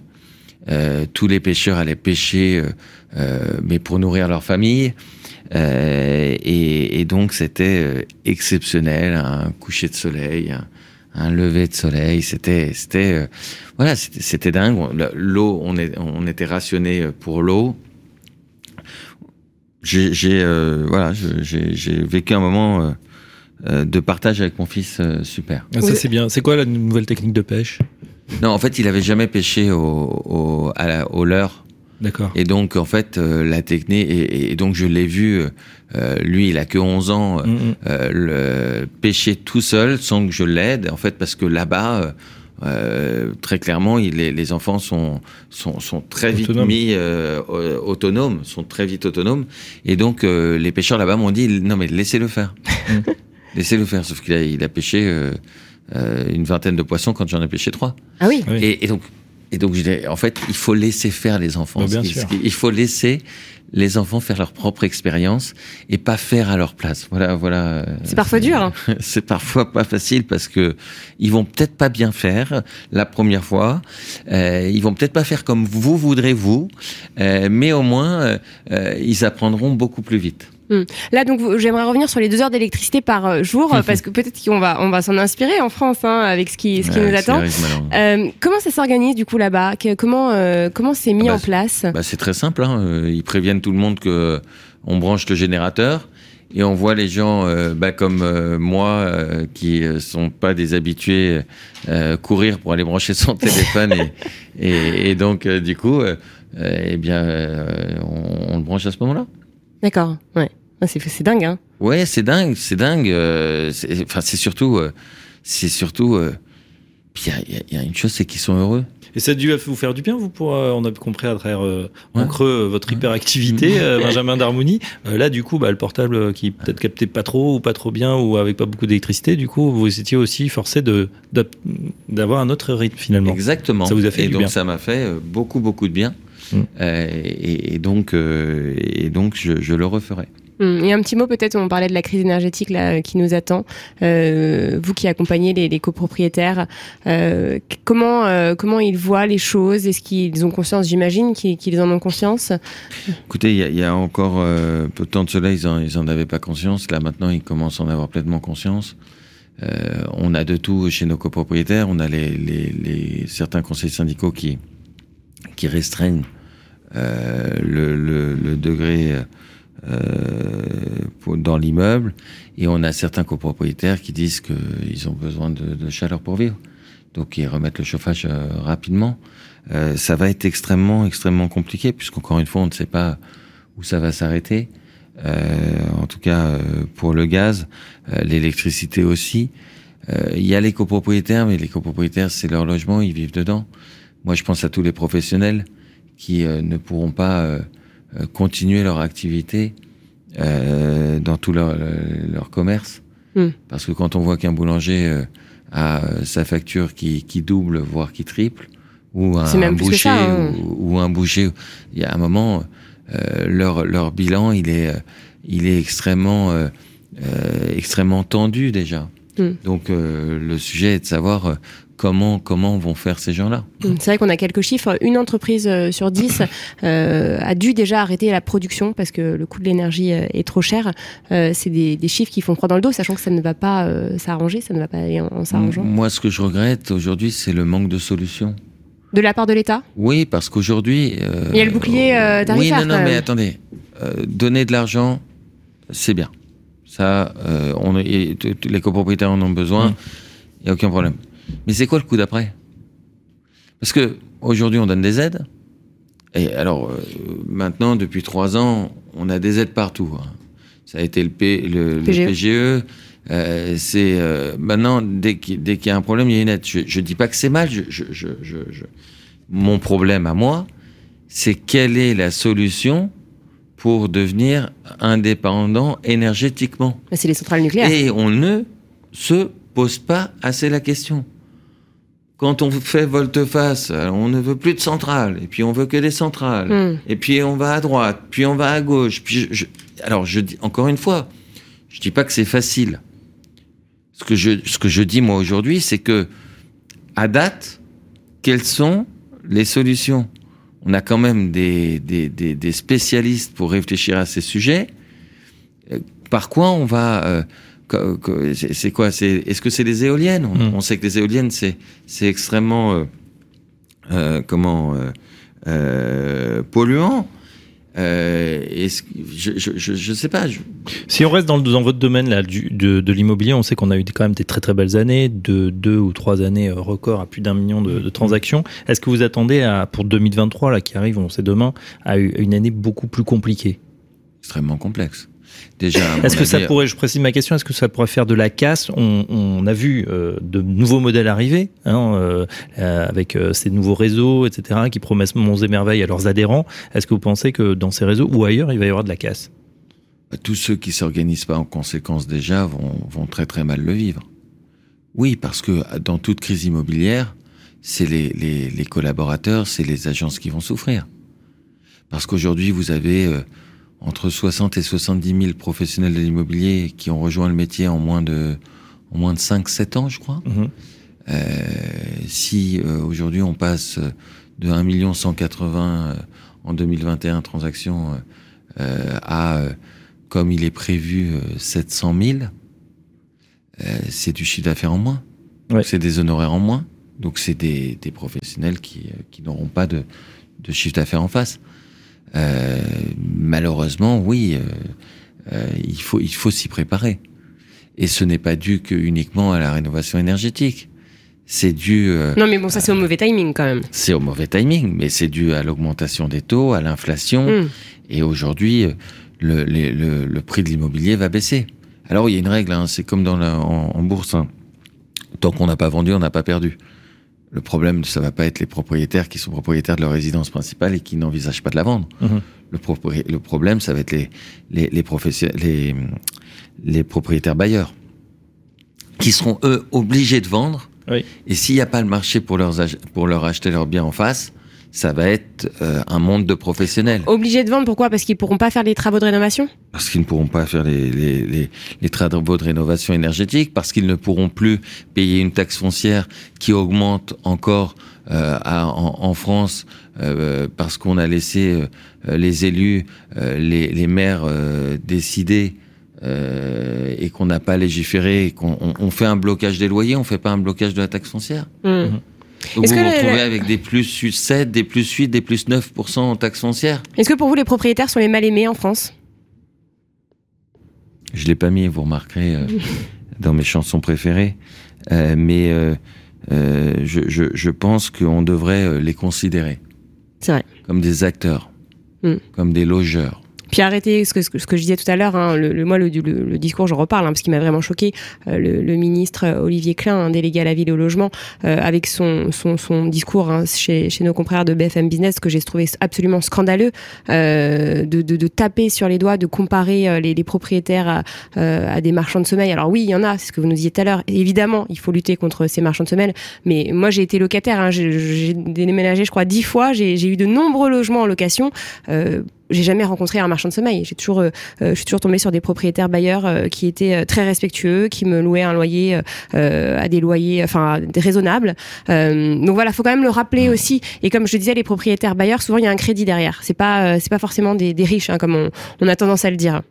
Tous les pêcheurs allaient pêcher, mais pour nourrir leur famille. Et, donc c'était exceptionnel, un coucher de soleil, un lever de soleil. C'était, c'était, euh, voilà, c'était, c'était dingue. L'eau, on, est, on était rationné euh, pour l'eau. J'ai, j'ai, euh, voilà, j'ai, j'ai vécu un moment euh, de partage avec mon fils euh, super. Ah, ça, c'est bien. C'est quoi la nouvelle technique de pêche? Non, en fait, il avait jamais pêché au, au, à la- au leurre. D'accord. Et donc, en fait, euh, la technique, et, et donc je l'ai vu, euh, lui, il a que 11 ans, euh, Mm, mm. euh, le pêcher tout seul sans que je l'aide, en fait, parce que là-bas, euh, euh, très clairement, il, les, les enfants sont, sont, sont très vite Autonomes. mis autonomes, sont très vite autonomes. Et donc, euh, les pêcheurs là-bas m'ont dit, non, mais laissez-le faire. Laissez-le faire. Sauf qu'il a, il a pêché euh, euh, une vingtaine de poissons quand j'en ai pêché trois. ah oui. Oui. Et, et donc, et donc, je dis, en fait, il faut laisser faire les enfants. Bien sûr. il faut laisser les enfants faire leur propre expérience et pas faire à leur place. Voilà, voilà. C'est parfois dur. hein. c'est parfois pas facile parce que ils vont peut-être pas bien faire la première fois. Euh, ils vont peut-être pas faire comme vous voudrez vous, euh, mais au moins euh, euh, ils apprendront beaucoup plus vite. Là, donc, j'aimerais revenir sur les deux heures d'électricité par euh, jour, euh, parce que peut-être qu'on va, on va s'en inspirer en France, hein, avec ce qui, ce qui Ouais, nous attend. Euh, comment ça s'organise du coup là-bas? Comment euh, comment c'est mis Ah bah, en place? Bah, c'est très simple. Hein. Ils préviennent tout le monde que on branche le générateur et on voit les gens euh, bah, comme euh, moi euh, qui sont pas des habitués courir pour aller brancher son téléphone et, et, et donc du coup eh bien on, on le branche à ce moment-là. D'accord. Ouais. Ah, C'est dingue. Hein. Ouais, c'est dingue, c'est dingue. euh, c'est- Enfin, c'est surtout, euh, c'est surtout. euh, puis il y a- y, une chose, c'est qu'ils sont heureux. Et ça a dû vous faire du bien, vous, pour, euh, on a compris à travers euh, en creux votre hyperactivité, euh, Benjamin d'Harmonie. Euh, là, du coup, bah, le portable qui peut-être captait pas trop ou pas trop bien ou avec pas beaucoup d'électricité, du coup, vous étiez aussi forcé de d'avoir un autre rythme finalement. Exactement. Ça vous a fait et du donc bien. ça m'a fait beaucoup beaucoup de bien. Mm. Euh, et, et donc euh, et donc je, je le referai. Hum, Et un petit mot peut-être, on parlait de la crise énergétique là, euh, qui nous attend. Euh, vous qui accompagnez les, les copropriétaires, euh, comment, euh, comment ils voient les choses? Est-ce qu'ils ont conscience? J'imagine qu'ils qu'ils en ont conscience. Écoutez, il y a, il y a encore peu de temps de cela, ils en, ils en avaient pas conscience. Là maintenant, ils commencent à en avoir pleinement conscience. On a de tout chez nos copropriétaires. On a les, les, les certains conseils syndicaux qui qui restreignent le, le, le degré euh, pour- dans l'immeuble, et on a certains copropriétaires qui disent qu'ils ont besoin de, de chaleur pour vivre, donc ils remettent le chauffage euh, rapidement. Euh, ça va être extrêmement extrêmement compliqué puisqu'encore une fois on ne sait pas où ça va s'arrêter. Euh, en tout cas euh, pour le gaz, euh, l'électricité aussi. Euh, Il y a les copropriétaires, mais les copropriétaires c'est leur logement, ils vivent dedans. Moi je pense à tous les professionnels qui euh, ne pourront pas euh, euh, continuer leur activité dans tout leur, leur commerce. Hmm. Parce que quand on voit qu'un boulanger a sa facture qui, qui double, voire qui triple, ou un, boucher, ça, hein. ou, ou un boucher, il y a un moment, leur, leur bilan, il est, il est extrêmement, extrêmement tendu déjà. Hmm. Donc le sujet est de savoir comment, comment vont faire ces gens-là? Hum, C'est vrai qu'on a quelques chiffres. Une entreprise euh, sur dix euh, a dû déjà arrêter la production parce que le coût de l'énergie euh, est trop cher. Euh, C'est des, des chiffres qui font froid dans le dos, sachant que ça ne va pas euh, s'arranger, ça ne va pas aller en, en s'arrangeant. Moi, ce que je regrette aujourd'hui, c'est le manque de solutions. De la part de l'État? Oui, parce qu'aujourd'hui. Il y a le bouclier, euh, Oui, tarifaire, non, non, mais attendez. Donner de l'argent, c'est bien. Ça, on, les copropriétaires en ont besoin. Il Mm. n'y a aucun problème. Mais c'est quoi le coup d'après? Parce que aujourd'hui, on donne des aides. Et alors, euh, maintenant, depuis trois ans, on a des aides partout. hein. Ça a été le, P- le, le PGE. PGE. euh, c'est euh, maintenant dès qu'il y a un problème, il y a une aide. Je, je dis pas que c'est mal. Je, je, Mon problème à moi, c'est quelle est la solution pour devenir indépendant énergétiquement? C'est les centrales nucléaires. Et on ne se pose pas assez la question. Quand on fait volte-face, on ne veut plus de centrales, et puis on veut que des centrales, Hum. et puis on va à droite, puis on va à gauche. Puis je- je- alors je dis encore une fois, je dis pas que c'est facile. Ce que je, ce que je dis moi aujourd'hui, c'est que à date, quelles sont les solutions? On a quand même des, des, des, des spécialistes pour réfléchir à ces sujets. Euh, Par quoi on va euh, c'est quoi C'est est-ce que c'est les éoliennes? On, Mm. on sait que les éoliennes c'est c'est extrêmement euh, euh, comment euh, polluant. Est-ce je, je, je, je sais pas. je- Si on reste dans, le- dans votre domaine là, du, de, de l'immobilier, on sait qu'on a eu quand même des très très belles années, de deux ou trois années records à plus d'un million de, de transactions. Est-ce que vous attendez à, pour 2023 là qui arrive, on sait demain, à une année beaucoup plus compliquée? Extrêmement complexe. Déjà. Est-ce que ça pourrait, je précise ma question, est-ce que ça pourrait faire de la casse on, on a vu euh, de nouveaux modèles arriver, hein, euh, euh, avec euh, ces nouveaux réseaux, etc., qui promettent monts et merveilles à leurs adhérents. Est-ce que vous pensez que dans ces réseaux ou ailleurs, il va y avoir de la casse? Tous ceux qui s'organisent pas en conséquence déjà vont, vont très très mal le vivre. Oui, parce que dans toute crise immobilière, c'est les, les, les collaborateurs, c'est les agences qui vont souffrir. Parce qu'aujourd'hui, vous avez entre 60 et 70 000 professionnels de l'immobilier qui ont rejoint le métier en moins de, en moins de 5-7 ans, je crois. Mhm. Euh, si euh, aujourd'hui on passe de 1 million 180 euh, en 2021 transactions euh, à, comme il est prévu, euh, 700 000, euh, c'est du chiffre d'affaires en moins. Ouais. C'est des honoraires en moins. Donc c'est des, des professionnels qui, qui n'auront pas de, de chiffre d'affaires en face. Euh, malheureusement, oui, euh, euh, il faut, il faut s'y préparer. Et ce n'est pas dû que uniquement à la rénovation énergétique. C'est dû, euh, Non, mais bon, ça, c'est au mauvais timing quand même. c'est au mauvais timing, mais c'est dû à l'augmentation des taux, à l'inflation. Mm. Et aujourd'hui, le, le, le prix de l'immobilier va baisser. Alors, il y a une règle, hein, c'est comme dans la, en, en bourse. hein. Tant qu'on n'a pas vendu, on n'a pas perdu. Le problème, ça va pas être les propriétaires qui sont propriétaires de leur résidence principale et qui n'envisagent pas de la vendre. Mhm. Le, problème, ça va être les, les, les, profession- les, les propriétaires bailleurs qui seront, eux, obligés de vendre. Oui. Et s'il n'y a pas le marché pour, leurs ach- pour leur acheter leurs biens en face, ça va être euh, un monde de professionnels. Obligés de vendre, pourquoi? Parce qu'ils pourront pas faire les travaux de rénovation? Parce qu'ils ne pourront pas faire les, les, les, les travaux de rénovation énergétique, parce qu'ils ne pourront plus payer une taxe foncière qui augmente encore euh, à- en, en France, euh, parce qu'on a laissé euh, les élus, euh, les, les maires euh, décider euh, et qu'on n'a pas légiféré, qu'on on, on fait un blocage des loyers, on fait pas un blocage de la taxe foncière. Mm. Donc Est-ce vous que vous le- retrouvez le- avec des plus 7, des plus 8, des plus 9% en taxe foncière. Est-ce que pour vous, les propriétaires sont les mal aimés en France? Je l'ai pas mis, vous remarquerez, euh, dans mes chansons préférées. Euh, mais euh, je, je, je pense qu'on devrait les considérer C'est vrai. comme des acteurs, Mm. comme des logeurs. Puis arrêtez ce que, ce que, je disais tout à l'heure, hein, le, le- moi le, le, le discours, j'en reparle, hein, parce qu'il m'a vraiment choqué, euh, le, ministre euh, Olivier Klein, un délégué à la ville et au logement, euh, avec son, son, son discours hein, chez, chez nos confrères de BFM Business, que j'ai trouvé absolument scandaleux, euh, de, de, de taper sur les doigts, de comparer euh, les, les propriétaires à, euh, à des marchands de sommeil. Alors oui, il y en a, c'est ce que vous nous disiez tout à l'heure. Évidemment, il faut lutter contre ces marchands de sommeil, mais moi j'ai été locataire, hein, j'ai déménagé je crois dix fois, j'ai j'ai eu de nombreux logements en location. Euh, j'ai jamais rencontré un marchand de sommeil. J'ai toujours, euh, euh, je suis toujours tombée sur des propriétaires bailleurs euh, qui étaient très respectueux, qui me louaient un loyer à des loyers, enfin raisonnables. Donc voilà, faut quand même le rappeler aussi. Et comme je disais, les propriétaires bailleurs, souvent il y a un crédit derrière. C'est pas, c'est pas forcément des, riches, hein, comme on, a tendance à le dire.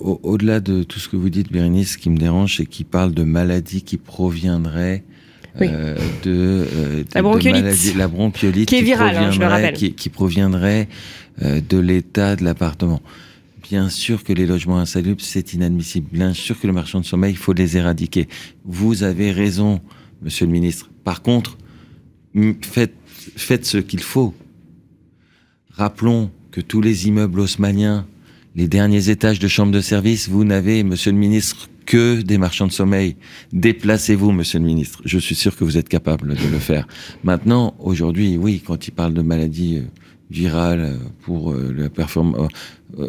Au-delà de tout ce que vous dites, Bérénice, ce qui me dérange, c'est qu'il parle de maladies qui proviendraient Oui. euh, de, euh, de- La de bronchiolite. la bronchiolite Qui est virale, hein, je le proviendrait- rappelle. qui, qui proviendrait euh, de l'état de l'appartement. Bien sûr que les logements insalubres, c'est inadmissible. Bien sûr que le marchand de sommeil, il faut les éradiquer. Vous avez raison, monsieur le ministre. Par contre, faites, faites ce qu'il faut. Rappelons que tous les immeubles haussmanniens, les derniers étages de chambres de service, vous n'avez, monsieur le ministre, que des marchands de sommeil. Déplacez-vous, monsieur le ministre. Je suis sûr que vous êtes capable de le faire. Maintenant, aujourd'hui, oui, quand il parle de maladies euh, virales euh, pour euh, la performance,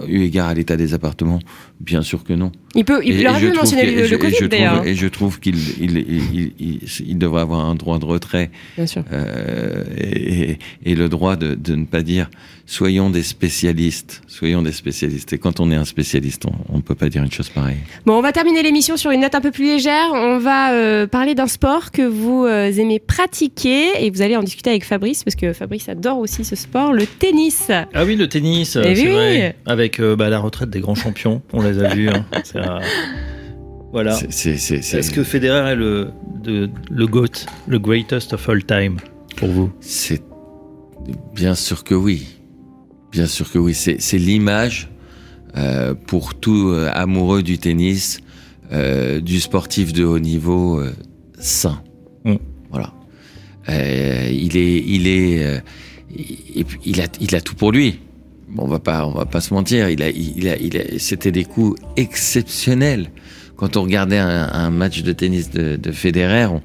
eu égard à l'état des appartements, bien sûr que non. Il peut, il, trouve mentionner que- le, je- Covid je d'ailleurs. trouve- Et je trouve qu'il il, il, il, il- il devrait avoir un droit de retrait Bien sûr. euh, et, et- et le droit de, de ne pas dire soyons des spécialistes, soyons des spécialistes. Et quand on est un spécialiste, on ne peut pas dire une chose pareille. Bon, on va terminer l'émission sur une note un peu plus légère. On va euh, parler d'un sport que vous euh, aimez pratiquer et vous allez en discuter avec Fabrice parce que Fabrice adore aussi ce sport, le tennis. Ah oui, le tennis, Eh c'est oui. vrai. Avec euh, bah, la retraite des grands champions, on les a vus. hein. C'est, euh, Voilà. C'est- c'est- c'est- c'est- Est-ce que Federer est le, de- le GOAT, le greatest of all time, pour vous? C'est bien sûr que oui. Bien sûr que oui. C'est c'est l'image euh, pour tout euh, amoureux du tennis, euh, du sportif de haut niveau euh, sain. Mm. Voilà. Euh, il est, il est, euh, il a, il a tout pour lui. Bon, on va pas, on va pas se mentir. Il a, il a, il a, c'était des coups exceptionnels. Quand on regardait un, un match de tennis de, de Federer, on,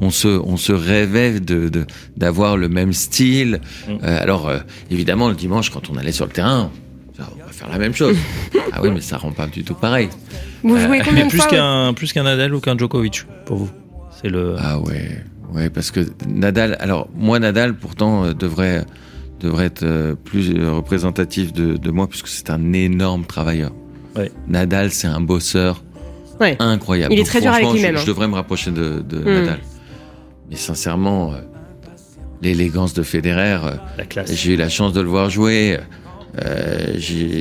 on se, on se rêvait de, de- d'avoir le même style. Mm. Euh, alors, euh, évidemment, le dimanche, quand on allait sur le terrain, on va faire la même chose. ah oui, mais ça rend pas du tout pareil. Vous jouez combien Mais plus qu'un plus qu'un Nadal ou qu'un Djokovic, pour vous C'est le. Ah ouais, ouais, parce que Nadal, alors moi Nadal pourtant euh, devrait devrait être euh, plus euh, représentatif de, de moi puisque c'est un énorme travailleur. Ouais. Nadal, c'est un bosseur Ouais. incroyable. Il est Donc, très dur avec lui-même, Je, hein. je devrais me rapprocher de, de Mm. Nadal. Mais sincèrement, euh, l'élégance de Federer, euh, j'ai eu la chance de le voir jouer. Euh,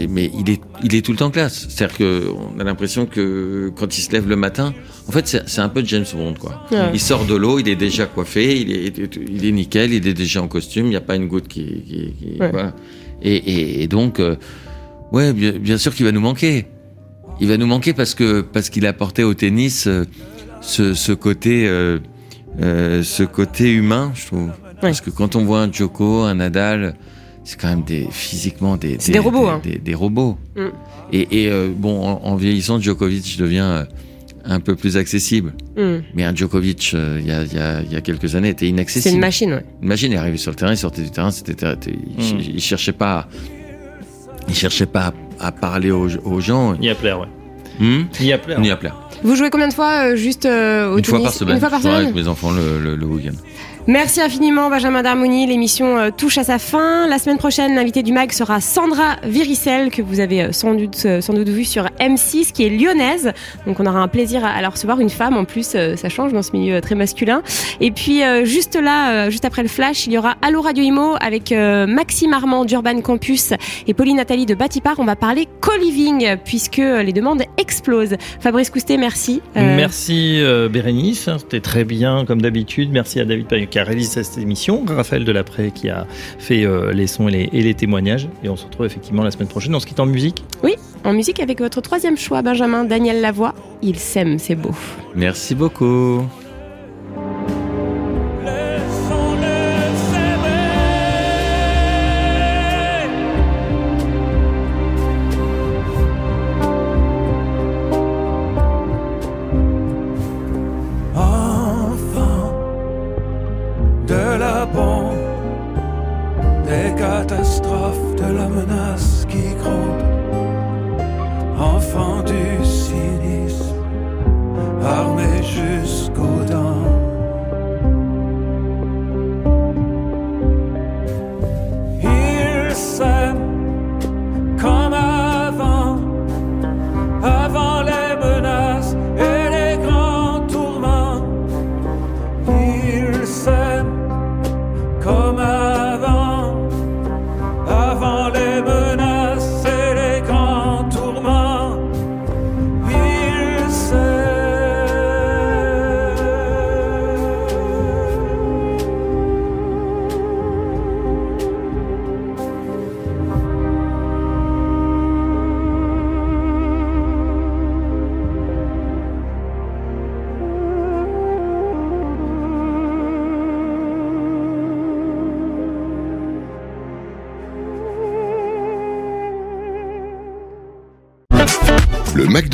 mais il est, il est tout le temps classe. C'est-à-dire que on a l'impression que quand il se lève le matin, en fait, c'est un peu James Bond, quoi. Ouais. Il sort de l'eau, il est déjà coiffé, il est, il est nickel, il est déjà en costume, il n'y a pas une goutte qui, qui, qui- Ouais. voilà. Et, et, et donc, euh, ouais, bien, bien sûr qu'il va nous manquer. Il va nous manquer parce que parce qu'il apportait au tennis euh, ce, ce côté, euh, euh, ce côté humain, je trouve. Parce que quand on voit un Djoko, un Nadal, c'est quand même des physiquement des des robots, hein. des, des robots. Mm. Et, et, euh, bon, en, en vieillissant, Djokovic devient euh, un peu plus accessible. Hmm. Mais un Djokovic, euh, il y, a, il y, a, il y a quelques années, était inaccessible. C'est une machine, ouais. Une machine est arrivée sur le terrain, il sortait du terrain, c'était, il, Mm. il cherchait pas, il cherchait pas à, à parler aux, aux gens. Il y a plaire, ouais. Hmm? Il y a plaire. Ni à plaire. Vous jouez combien de fois euh, juste euh, au Une fois tennis par semaine. Une fois par semaine avec mes enfants le, le, le week-end. Merci infiniment Benjamin Darmoni. L'émission euh, touche à sa fin. La semaine prochaine, l'invité du MAG sera Sandra Viricel, que vous avez euh, sans doute, euh, sans doute vu sur M6, qui est lyonnaise. Donc on aura un plaisir à, la recevoir. Une femme en plus, ça change dans ce milieu très masculin. Et puis juste là, juste après le flash, il y aura Allo Radio Imo avec Maxime Armand d'Urban Campus et Pauline Nathalie de Batipar. On va parler co-living puisque les demandes explosent. Fabrice Coustet, merci. Merci Bérénice, c'était très bien comme d'habitude. Merci à David Payot qui a réalisé cette émission, Raphaël Delapré qui a fait euh, les sons et les, et les témoignages. Et on se retrouve effectivement la semaine prochaine. On se quitte en musique. En musique avec votre troisième choix, Benjamin Daniel Lavoie. Il s'aime, c'est beau. Merci beaucoup.